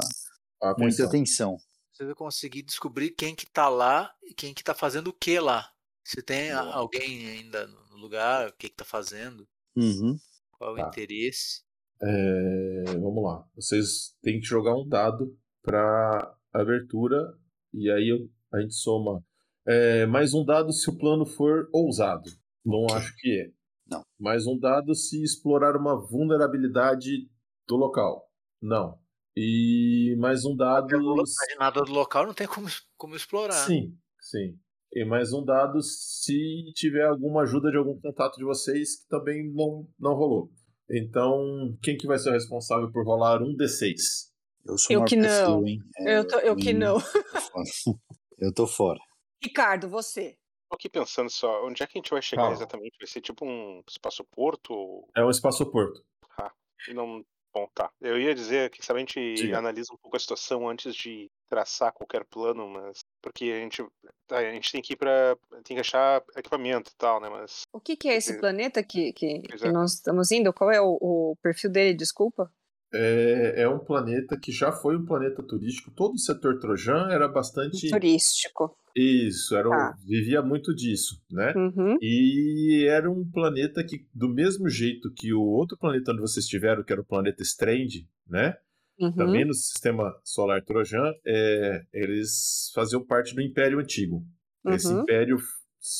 Atenção. muita atenção. Você vai conseguir descobrir quem que tá lá e quem que tá fazendo o que lá. Se tem Boa. alguém ainda no lugar, o que que tá fazendo, Uhum. qual Tá. o interesse. É, vamos lá. Vocês têm que jogar um dado para abertura e aí eu- a gente soma é, mais um dado se o plano for ousado. Não Ok. acho que é. Não. Mais um dado se explorar uma vulnerabilidade do local. Não. E mais um dado. Mas nada do local não tem como, como explorar. Sim, sim. E mais um dado se tiver alguma ajuda de algum contato de vocês que também não, não rolou. Então, quem que vai ser o responsável por rolar um D6? Eu sou Eu maior que não. perfil, hein? É, Eu, tô, eu que não. Eu tô fora. Ricardo, você. Tô aqui pensando só, onde é que a gente vai chegar Calma. exatamente? Vai ser tipo um espaço-porto? É um espaço-porto. E não. Bom, tá. Eu ia dizer que se a gente Diga. analisa um pouco a situação antes de traçar qualquer plano, mas. Porque a gente. A gente tem que ir pra. Tem que achar equipamento e tal, né? Mas. O que, que é esse é. planeta que, que, que é. nós estamos indo? Qual é o, o perfil dele? Desculpa. É, é um planeta que já foi um planeta turístico. Todo o setor trojan era bastante. Turístico. Isso, era um- Tá. vivia muito disso, né? Uhum. E era um planeta que, do mesmo jeito que o outro planeta onde vocês estiveram, que era o planeta Strange, né? Uhum. Também no sistema solar trojan, é, eles faziam parte do Império Antigo. Esse Uhum. império f-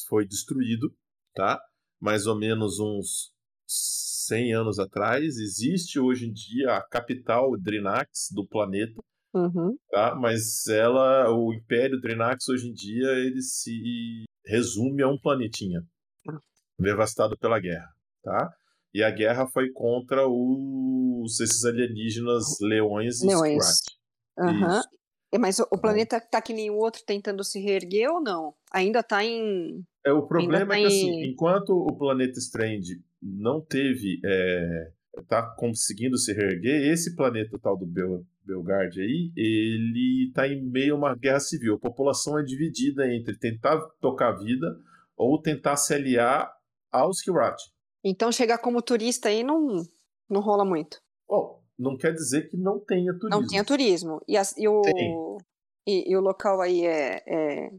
foi destruído, tá? Mais ou menos uns 100 anos atrás. Existe hoje em dia a capital Drinax do planeta, Uhum. tá? Mas ela, o Império Drinax hoje em dia, ele se resume a um planetinha Ah. devastado pela guerra, tá? E a guerra foi contra os esses alienígenas leões e Leões. É, Mas o, o Tá. planeta tá que nem o outro tentando se reerguer ou não? Ainda tá em. É, o problema tá é que, assim, em- enquanto o planeta Strange não teve. É, tá conseguindo se reerguer, esse planeta tal do Bel, Belgard aí, ele tá em meio a uma guerra civil. A população é dividida entre tentar tocar a vida ou tentar se aliar aos Kirat. Então chegar como turista aí não, não rola muito. Bom, não quer dizer que não tenha turismo. Não tinha turismo. E, as- e o, e, e o local aí é, é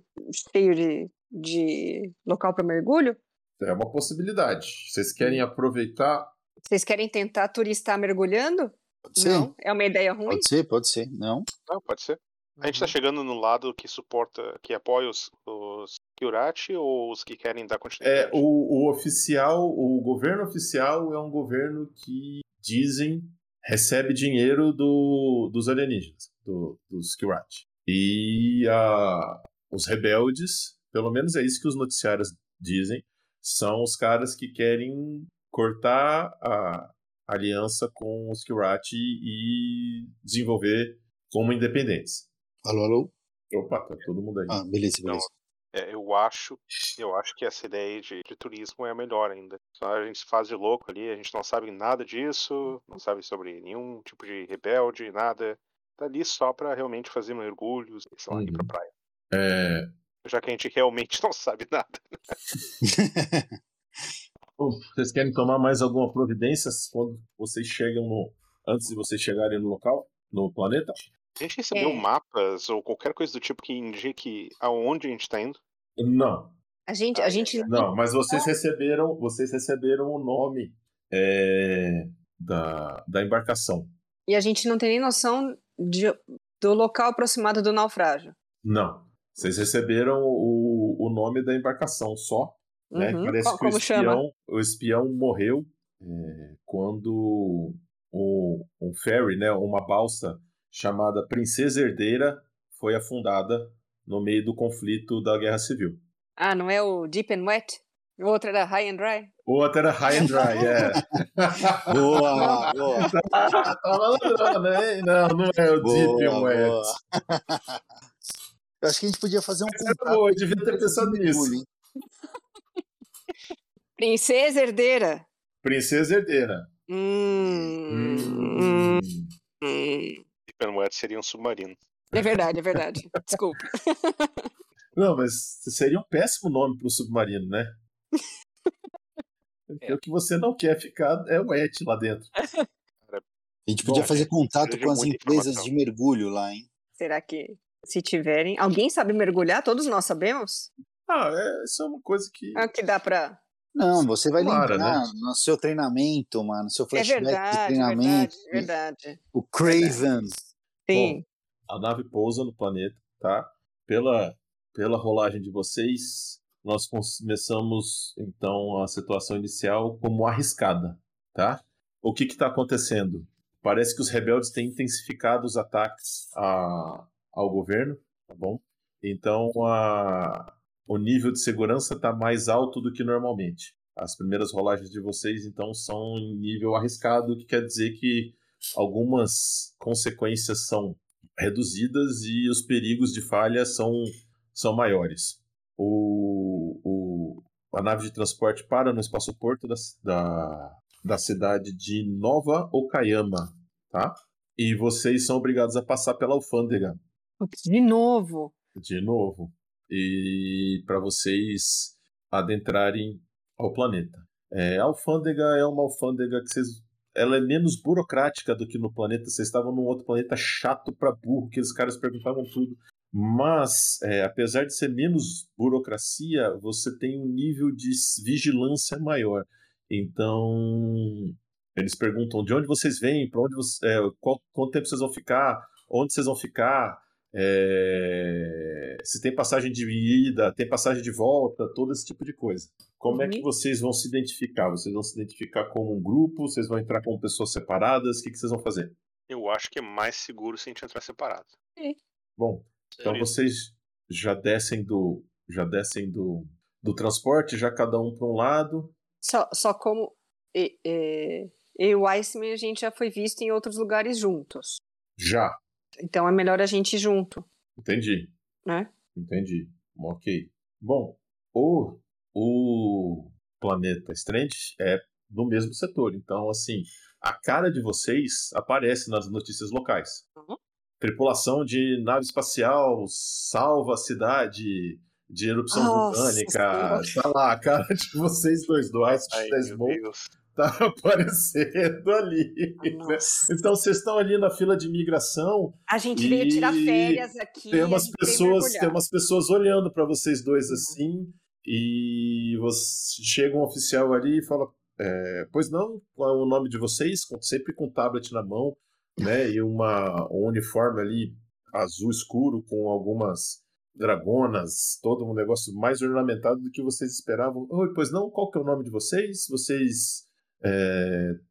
cheio de, de local para mergulho? É uma possibilidade. Vocês querem aproveitar Vocês querem tentar turistar mergulhando? Pode ser? Não? É uma ideia ruim? Pode ser, pode ser. Não. Não, pode ser. A gente tá Uhum. chegando no lado que suporta, que apoia os, os Kyurati ou os que querem dar É, continuidade? o, o oficial, o governo oficial é um governo que dizem recebe dinheiro do, dos alienígenas, do- dos Kirat. E a, os rebeldes, pelo menos é isso que os noticiários dizem, são os caras que querem cortar a aliança com os Kirat e desenvolver como independentes. Alô, alô? Opa, tá todo mundo aí. Ah, beleza, Não. beleza. É, eu acho, eu acho que essa ideia de, de turismo é a melhor ainda. A gente se faz de louco ali, a gente não sabe nada disso, não sabe sobre nenhum tipo de rebelde, nada. Tá ali só pra realmente fazer mergulhos, sei lá, ir pra Uhum. praia. É, Já que a gente realmente não sabe nada. Bom, Vocês querem tomar mais alguma providência quando vocês chegam no. antes de vocês chegarem no local, no planeta? A gente recebeu É. mapas ou qualquer coisa do tipo que indique aonde a gente tá indo? Não, A gente, a gente não, mas vocês receberam, vocês receberam o nome é, da, da embarcação. e a gente não tem nem noção de, do local aproximado do naufrágio. Não. Vocês receberam o, o nome da embarcação só. Né? Uhum. Parece Co- que o Como chama? espião, o espião morreu é, quando o, um ferry, né, uma balsa chamada Princesa Herdeira foi afundada no meio do conflito da Guerra Civil. Ah, não é o Deep and Wet? O outro era High and Dry? O outro era High and Dry, é. Boa, boa. Né? Não, não é o Deep Boa, and Wet. boa. Eu acho que a gente podia fazer um contato boa, eu devia ter pensado nisso. Princesa Herdeira. Princesa Herdeira. Hum, Hum. hum, Hyperwet seria um submarino. É verdade, é verdade. Desculpa. Não, mas seria um péssimo nome para o submarino, né? Porque O que você não quer ficar é o Et lá dentro. A gente podia Bom, fazer contato precisa de com as empresas de mergulho lá, hein? Será que se tiverem. Alguém sabe mergulhar? Todos nós sabemos? Ah, é, isso é uma coisa que. É o que dá pra. Não, você vai Claro, lembrar né? no seu treinamento, mano, no seu É flashback de verdade, é treinamento. verdade, verdade. O Craven. Sim. A nave pousa no planeta, tá? Pela, pela rolagem de vocês, nós começamos então a situação inicial como arriscada, tá? O que está acontecendo? Parece que os rebeldes têm intensificado os ataques a, ao governo, tá bom? Então a, o nível de segurança está mais alto do que normalmente. As primeiras rolagens de vocês, então, são em nível arriscado, o que quer dizer que algumas consequências são reduzidas e os perigos de falha são, são maiores. O, o, a nave de transporte para no espaço-porto da, da, da cidade de Nova Okayama, tá? E vocês são obrigados a passar pela alfândega. De novo. De novo. E para vocês adentrarem ao planeta. É, a alfândega é uma alfândega que vocês ela é menos burocrática do que no planeta. Vocês estavam num outro planeta chato para burro, que os caras perguntavam tudo. Mas, é, apesar de ser menos burocracia, você tem um nível de vigilância maior. Então, eles perguntam de onde vocês vêm, para onde você, é, qual, quanto tempo vocês vão ficar, onde vocês vão ficar, é, se tem passagem de ida, tem passagem de volta, todo esse tipo de coisa. Como é que Uhum. vocês vão se identificar? Vocês vão se identificar como um grupo? Vocês vão entrar como pessoas separadas? O que, que vocês vão fazer? Eu acho que é mais seguro se a gente entrar separado. Bom, então Seria- vocês já descem do já descem do, do transporte, já cada um para um lado. Só, só como e, e, eu e o Iceman, a gente já foi visto em outros lugares juntos. Já. Então é melhor a gente ir junto, Entendi. né? Entendi. Ok. Bom, o, o planeta Strange é do mesmo setor. Então, assim, a cara de vocês aparece nas notícias locais. Uhum. Tripulação de nave espacial salva a cidade de erupção Nossa vulcânica. Tá lá, a cara de vocês dois, do Ice Ai, tá aparecendo ali. né? Nossa. Então, vocês estão ali na fila de imigração A gente veio tirar férias aqui. tem umas pessoas tem umas pessoas olhando para vocês dois Uhum. assim e você, chega um oficial ali e fala é, pois não qual é o nome de vocês sempre com tablet na mão né e uma um uniforme ali azul escuro com algumas dragonas todo um negócio mais ornamentado do que vocês esperavam oi pois não qual que é o nome de vocês vocês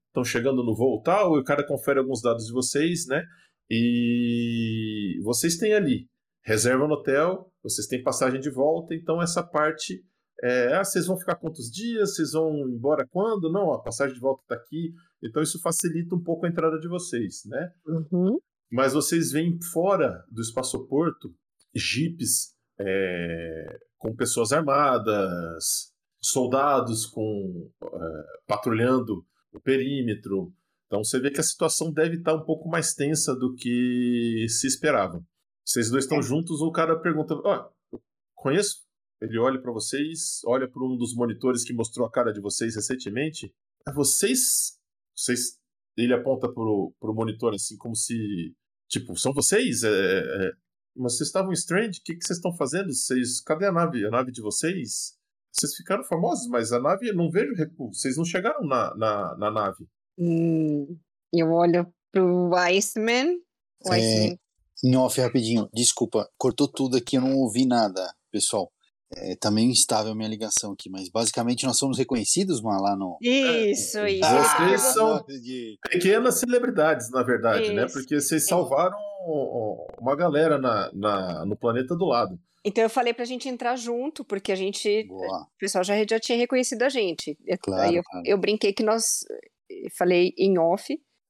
estão chegando no voo tal e o cara confere alguns dados de vocês né e vocês têm ali reserva no hotel, vocês têm passagem de volta, então essa parte é, ah, vocês vão ficar quantos dias, vocês vão embora quando? Não, a passagem de volta está aqui, então isso facilita um pouco a entrada de vocês, né? Uhum. Mas vocês veem fora do espaçoporto jipes é, com pessoas armadas, soldados com é, patrulhando o perímetro. Então você vê que a situação deve estar um pouco mais tensa do que se esperava. Vocês dois estão É. juntos, o cara pergunta: Ó, eu conheço? Ele olha para vocês, olha para um dos monitores que mostrou a cara de vocês recentemente. É vocês? Vocês. Ele aponta pro, pro monitor assim, como se. Tipo, são vocês? É, é, mas vocês estavam Strange? O que, que vocês estão fazendo? Vocês, cadê a nave? A nave de vocês? Vocês ficaram famosos, mas a nave, eu não vejo recuo. Vocês não chegaram na, na, na nave. Hum, eu olho pro Iceman. O É, Iceman. Em off, rapidinho. Desculpa, cortou tudo aqui, eu não ouvi nada, pessoal. É, tá meio instável a minha ligação aqui, mas basicamente nós somos reconhecidos, mas lá no. Isso, isso. Vocês Ele são- acredito. Pequenas celebridades, na verdade, né? Isso. Porque vocês salvaram uma galera na, na, no planeta do lado. Então eu falei pra gente entrar junto, porque a gente. Boa. O pessoal já, já tinha reconhecido a gente. Eu- Claro, Aí eu, claro. eu brinquei que nós. eu Falei em off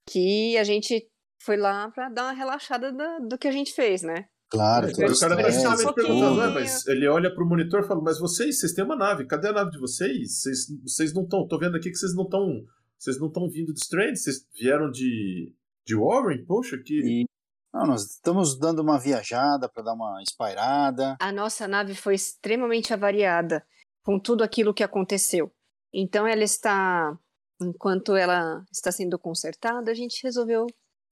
que a gente foi lá pra dar uma relaxada da- do que a gente fez, né? Claro, o cara tá justamente um perguntando. "Ué, mas ele olha pro monitor e fala, mas vocês, vocês têm uma nave, cadê a nave de vocês? Vocês, vocês não estão, tô vendo aqui que vocês não estão, vocês não estão vindo de Strange, vocês vieram de, de Warren? Poxa, que... Não, nós estamos dando uma viajada para dar uma espairada. A nossa nave foi extremamente avariada com tudo aquilo que aconteceu. Então ela está. Enquanto ela está sendo consertada, a gente resolveu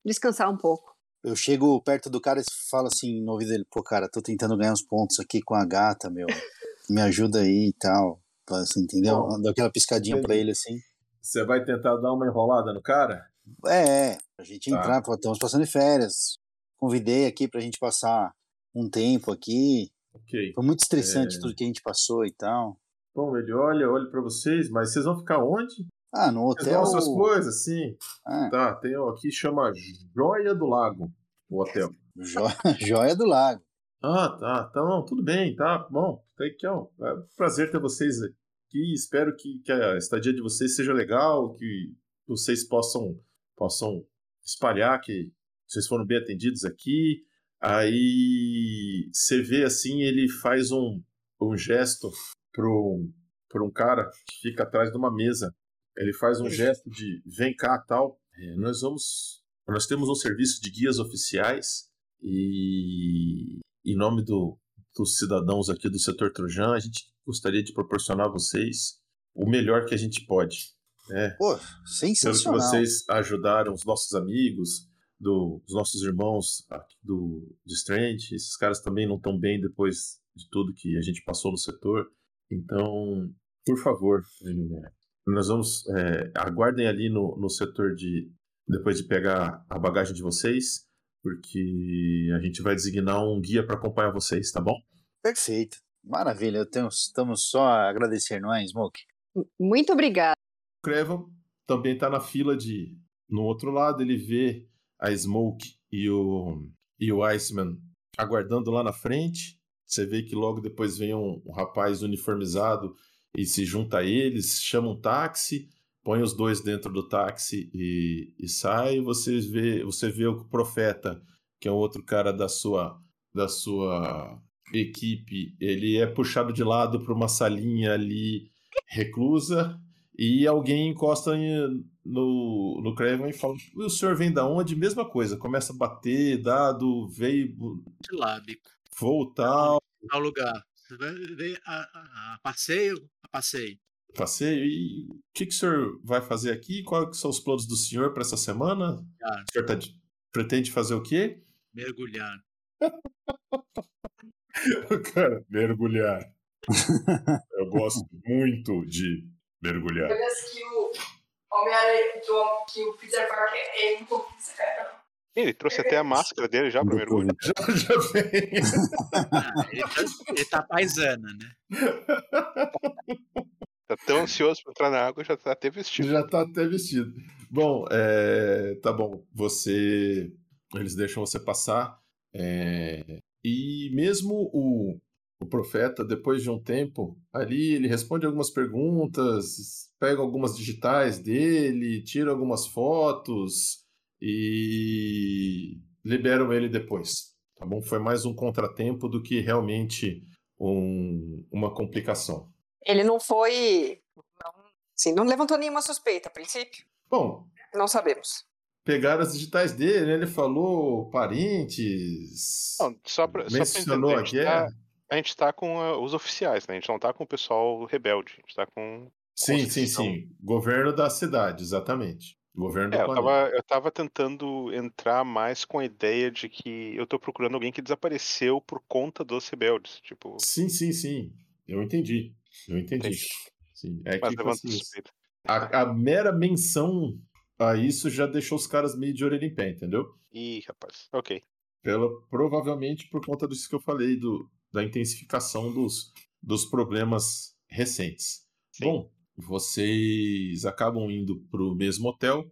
descansar um pouco. Eu chego perto do cara e falo assim no ouvido dele: pô, cara, tô tentando ganhar uns pontos aqui com a gata, meu. Me ajuda aí e tal. Assim, entendeu? Bom, Dou aquela piscadinha pra entendi. ele assim. Você vai tentar dar uma enrolada no cara? É, pra gente Tá. entrar, pô, estamos passando de férias. Convidei aqui pra gente passar um tempo aqui. Ok. Foi muito estressante É. tudo que a gente passou e tal. Bom, ele olha, olha pra vocês, mas vocês vão ficar onde? Ah, no Vocês hotel. mostram as coisas, sim. Ah, Tá, tem ó, aqui chama Joia do Lago, o hotel. jo- Joia do Lago. Ah, tá, tá, não, tudo bem, tá bom. Taikion, é um prazer ter vocês aqui. Espero que, que a estadia de vocês seja legal, que vocês possam, possam espalhar que vocês foram bem atendidos aqui. Aí você vê assim, ele faz um, um gesto pro, pro um cara que fica atrás de uma mesa. Ele faz um gesto de vem cá tal. É, nós vamos. Nós temos um serviço de guias oficiais e em nome do, dos cidadãos aqui do setor Trojan, a gente gostaria de proporcionar a vocês o melhor que a gente pode. Né? Pô, Pelo que sensacional. vocês ajudaram os nossos amigos, do, os nossos irmãos aqui do de Strange, esses caras também não estão bem depois de tudo que a gente passou no setor. Então, por favor, nós vamos. eh, aguardem ali no, no setor de. Depois de pegar a bagagem de vocês, porque a gente vai designar um guia para acompanhar vocês, tá bom? Perfeito. Maravilha, eu tenho, estamos só a agradecer, não é, Smoke? Muito obrigada. O Crevan também está na fila de. No outro lado, ele vê a Smoke e o, e o Iceman aguardando lá na frente. Você vê que logo depois vem um, um rapaz uniformizado e se junta a eles, chama um táxi, põe os dois dentro do táxi e, e sai. Você vê, você vê o profeta, que é um outro cara da sua, da sua equipe, ele é puxado de lado para uma salinha ali reclusa e alguém encosta no, no Craven e fala: "E o senhor vem da onde? Mesma coisa, começa a bater, dado, veio, De lá, bico. voltar, Tal lugar. Você vai ver a, a- a passeio, a passeio. passeio. E o que, que o senhor vai fazer aqui? Quais são os planos do senhor para essa semana? Ah. O senhor tá de- pretende fazer o quê? Mergulhar. Cara, mergulhar. Eu gosto muito de mergulhar. Parece que o Homem-Aranha, que o- que o Peter Parker é um cara. Ele trouxe até a máscara dele já pro mergulho. Já, já vem. Ah, ele, tá, ele tá paisana, né? Tá tão ansioso pra entrar na água, já tá até vestido. Já tá até vestido. Bom, é, tá bom. Você. Eles deixam você passar. é, E mesmo o, o profeta, depois de um tempo, ali ele responde algumas perguntas, pega algumas digitais dele, tira algumas fotos e liberam ele depois. Tá bom? Foi mais um contratempo do que realmente um- uma complicação. Ele não foi. Não, sim, não levantou nenhuma suspeita a princípio. Bom, Não sabemos. pegaram as digitais dele, né? ele falou parentes, Não, só pra, só pra mencionou entender, a a gente, guerra. A gente tá com ah, os oficiais, né? A gente não tá com o pessoal rebelde. A gente tá com. Sim, sim, sim. Governo da cidade, exatamente. Governo do É, eu tava, eu tava tentando entrar mais com a ideia de que eu tô procurando alguém que desapareceu por conta dos rebeldes. Tipo, Sim, sim, sim. Eu entendi. Eu entendi. Entendi. Sim. É mas que levanta assim, a, a mera menção a isso já deixou os caras meio de orelha em pé, entendeu? Ih, rapaz. Ok. Pela, provavelmente por conta disso que eu falei, do, da intensificação dos, dos problemas recentes. Sim. Bom, vocês acabam indo para o mesmo hotel,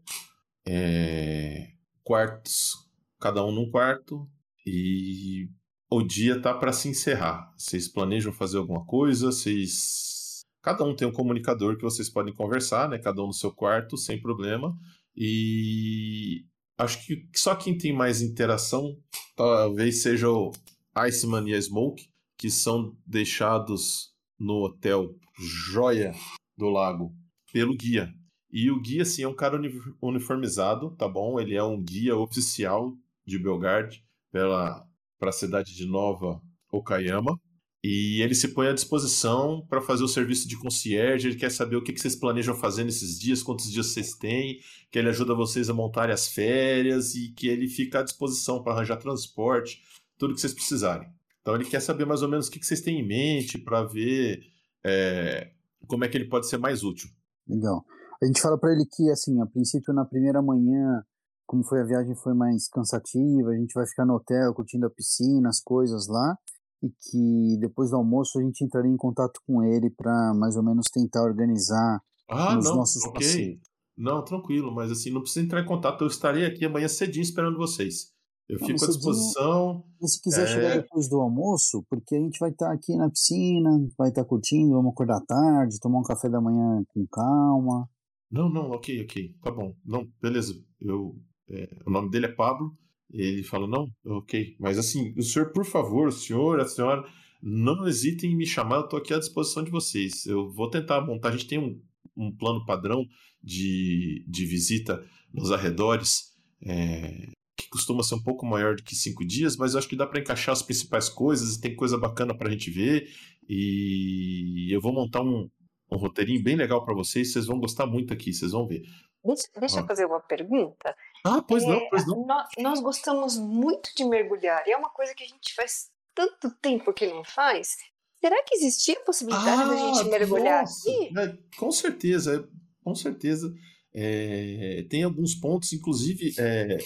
é, quartos, cada um num quarto, e o dia tá para se encerrar. Vocês planejam fazer alguma coisa? Vocês. Cada um tem um comunicador que vocês podem conversar, né? Cada um no seu quarto, sem problema. E acho que só quem tem mais interação talvez seja o Iceman e a Smoke, que são deixados no hotel Joia do Lago pelo guia. E o guia, sim, é um cara uni- uniformizado, tá bom? Ele é um guia oficial de Belgard para a cidade de Nova Okayama. E ele se põe à disposição para fazer o serviço de concierge. Ele quer saber o que, que vocês planejam fazer nesses dias, quantos dias vocês têm, que ele ajuda vocês a montarem as férias e que ele fica à disposição para arranjar transporte, tudo que vocês precisarem. Então ele quer saber mais ou menos o que, que vocês têm em mente para ver é, como é que ele pode ser mais útil. Legal. A gente fala pra ele que, assim, a princípio na primeira manhã, como foi a viagem, foi mais cansativa, a gente vai ficar no hotel curtindo a piscina, as coisas lá, e que depois do almoço a gente entraria em contato com ele para mais ou menos tentar organizar Ah, os não, nossos ok. passeios. Não, tranquilo, mas assim, não precisa entrar em contato. Eu estarei aqui amanhã cedinho esperando vocês. Eu Não, fico à disposição. E se quiser É. chegar depois do almoço, porque a gente vai estar aqui na piscina, vai estar curtindo, vamos acordar tarde, tomar um café da manhã com calma. Não, não, ok, ok, tá bom. Não, beleza. Eu, é, o nome dele é Pablo. Ele fala, não, ok. Mas assim, o senhor, por favor, o senhor, a senhora, não hesitem em me chamar, eu tô aqui à disposição de vocês. Eu vou tentar montar. A gente tem um, um plano padrão de, de visita nos arredores, é, que costuma ser um pouco maior do que cinco dias, mas eu acho que dá para encaixar as principais coisas e tem coisa bacana para a gente ver. E eu vou montar um, um roteirinho bem legal para vocês, vocês vão gostar muito aqui, vocês vão ver. Deixa, deixa eu fazer uma pergunta. Ah, pois não, É, pois não. nó- Nós, gostamos muito de mergulhar. E é uma coisa que a gente faz tanto tempo que não faz. Será que existia a possibilidade da gente mergulhar Ah, nossa, aqui? é, com certeza, com certeza. É, tem alguns pontos, inclusive é,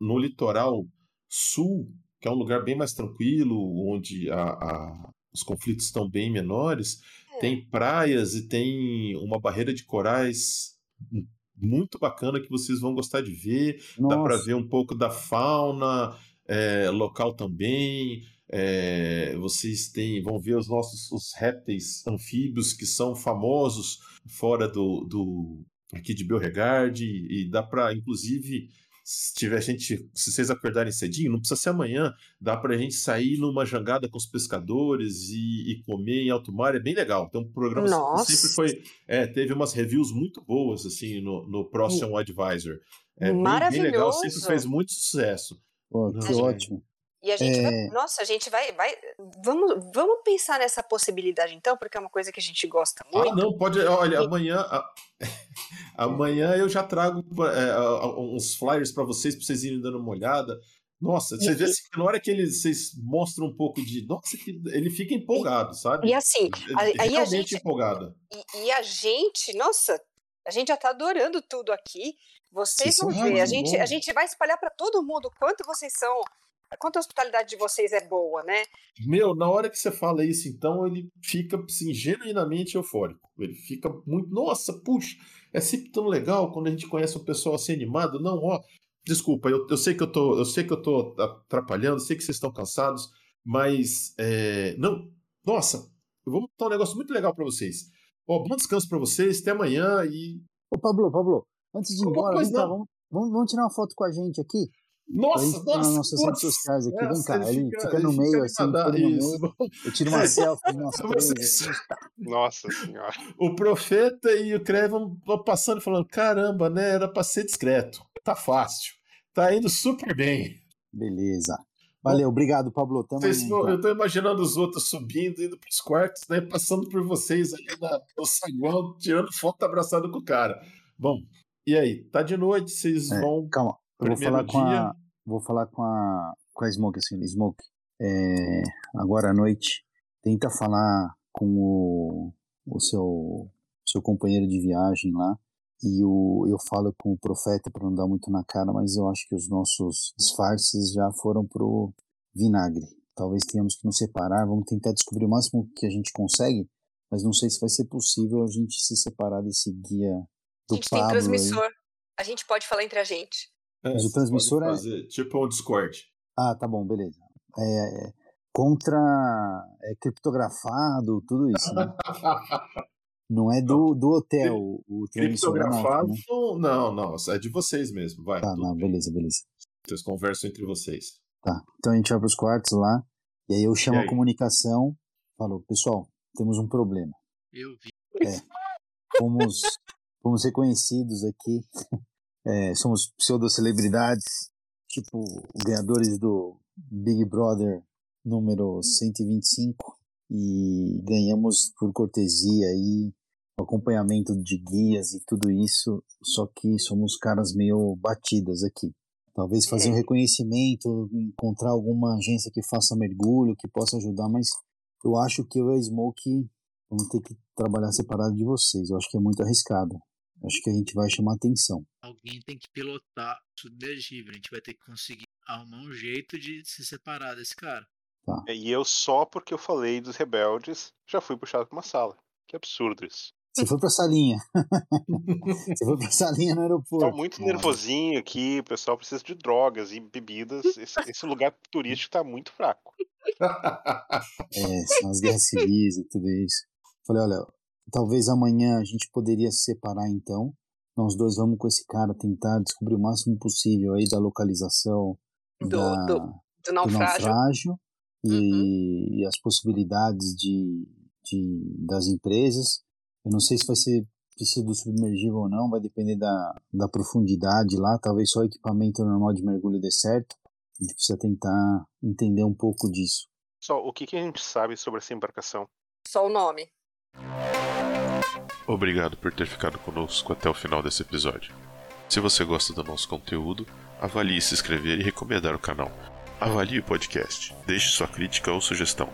no litoral sul, que é um lugar bem mais tranquilo, onde a- a- os conflitos estão bem menores, tem praias e tem uma barreira de corais muito bacana que vocês vão gostar de ver. Dá para Nossa, ver um pouco da fauna é, local também. É, vocês têm, vão ver os nossos os répteis anfíbios que são famosos fora do, do aqui de Beauregard e, e dá para, inclusive, se tiver gente, se vocês acordarem cedinho, não precisa ser amanhã, dá para a gente sair numa jangada com os pescadores e, e comer em alto mar, é bem legal. Tem um programa que Nossa. sempre foi, é, teve umas reviews muito boas assim no, no Próximo Advisor. É bem, bem legal, sempre Maravilhoso. fez muito sucesso. pô, que é. ótimo. E a gente É. vai. Nossa, a gente vai. vai vamos, vamos pensar nessa possibilidade então, porque é uma coisa que a gente gosta Ah, muito. não, pode. Olha, E- amanhã. a- amanhã eu já trago é, uns flyers para vocês, para vocês irem dando uma olhada. Nossa, você E- vê assim, que na hora que ele, vocês mostram um pouco de. Nossa, que ele fica empolgado, sabe? E assim, a- aí a realmente gente. empolgado. E, e a gente, nossa, a gente já tá adorando tudo aqui. Vocês Vocês vão ver. A gente, a gente vai espalhar para todo mundo o quanto vocês são. Quanto a hospitalidade de vocês é boa, né? Meu, na hora que você fala isso, então, ele fica assim, genuinamente eufórico. Ele fica muito. Nossa, puxa, é sempre tão legal quando a gente conhece um pessoal assim animado. Não, ó. Desculpa, eu, eu sei que eu tô. Eu sei que eu tô atrapalhando, sei que vocês estão cansados, mas. é, não, nossa, eu vou montar um negócio muito legal pra vocês. Ó, bom descanso pra vocês, até amanhã e. Ô, Pablo, Pablo, antes de ir embora, vamos, vamos, vamos tirar uma foto com a gente aqui? Nossa, nossa, nossas nossa, redes sociais aqui. Vem Nossa, cá, ele fica, no ele meio, assim, fica no meio. Eu tiro uma selfie, nós Pra três. assim. Nossa senhora. o profeta e o Crevan vão passando e falando: caramba, né? Era pra ser discreto. Tá fácil. Tá indo super bem. Beleza. Valeu, obrigado, Pablo. Tamo aí, Vocês, então. eu tô imaginando os outros subindo, indo pros quartos, né? Passando por vocês ali na, no saguão, tirando foto abraçado com o cara. Bom, e aí? Tá de noite, vocês É, vão. Calma, vou falar com a. Vou falar com a. Com a Smoke, assim, Smoke. É, agora à noite, tenta falar com o, o seu, seu companheiro de viagem lá. E o, eu falo com o profeta para não dar muito na cara, mas eu acho que os nossos disfarces já foram pro vinagre. Talvez tenhamos que nos separar, vamos tentar descobrir o máximo que a gente consegue, mas não sei se vai ser possível a gente se separar desse guia A do gente tem Pablo aí. transmissor. A gente pode falar entre a gente. É, Mas o transmissor é- fazer, tipo um Discord. Ah, tá bom, beleza. É, é, contra é criptografado, tudo isso, né? Não é do, do hotel, o transmissor é nosso, Criptografado? né? Não, não, é de vocês mesmo. Vai. Tá, não, bem. beleza, beleza. Vocês conversam entre vocês. Tá, então a gente vai pros quartos lá, e aí eu chamo E a aí? comunicação, falo, pessoal, temos um problema. Eu vi. Fomos, fomos reconhecidos aqui, é, somos pseudo-celebridades, tipo ganhadores do Big Brother número 125, e ganhamos por cortesia o acompanhamento de guias e tudo isso, só que somos caras meio batidas aqui. Talvez fazer um reconhecimento, encontrar alguma agência que faça mergulho, que possa ajudar, mas eu acho que eu e a Smoke vamos ter que trabalhar separado de vocês. Eu acho que é muito arriscado. Eu acho que a gente vai chamar atenção. Alguém tem que pilotar o submergível. A gente vai ter que conseguir arrumar um jeito de se separar desse cara. E eu só porque eu falei dos rebeldes já fui puxado pra uma sala. Que absurdo isso. Você foi pra salinha. Você foi pra salinha no aeroporto. Tô muito nervosinho aqui, o pessoal precisa de drogas e bebidas. Esse, esse lugar turístico tá muito fraco. É, são as guerras civis e tudo isso. Falei, olha, talvez amanhã a gente poderia se separar então. Nós dois vamos com esse cara tentar descobrir o máximo possível aí da localização Do- da, do- Do do naufrágio. naufrágio e, Uhum. e as possibilidades de, de, das empresas. Eu não sei se vai ser preciso do submergível ou não, vai depender da, da profundidade lá. Talvez só o equipamento normal de mergulho dê certo. A gente precisa tentar entender um pouco disso. Só, o que, que a gente sabe sobre essa embarcação? Só o nome. Obrigado por ter ficado conosco até o final desse episódio. Se você gosta do nosso conteúdo, avalie se inscrever e recomendar o canal. Avalie o podcast, deixe sua crítica ou sugestão.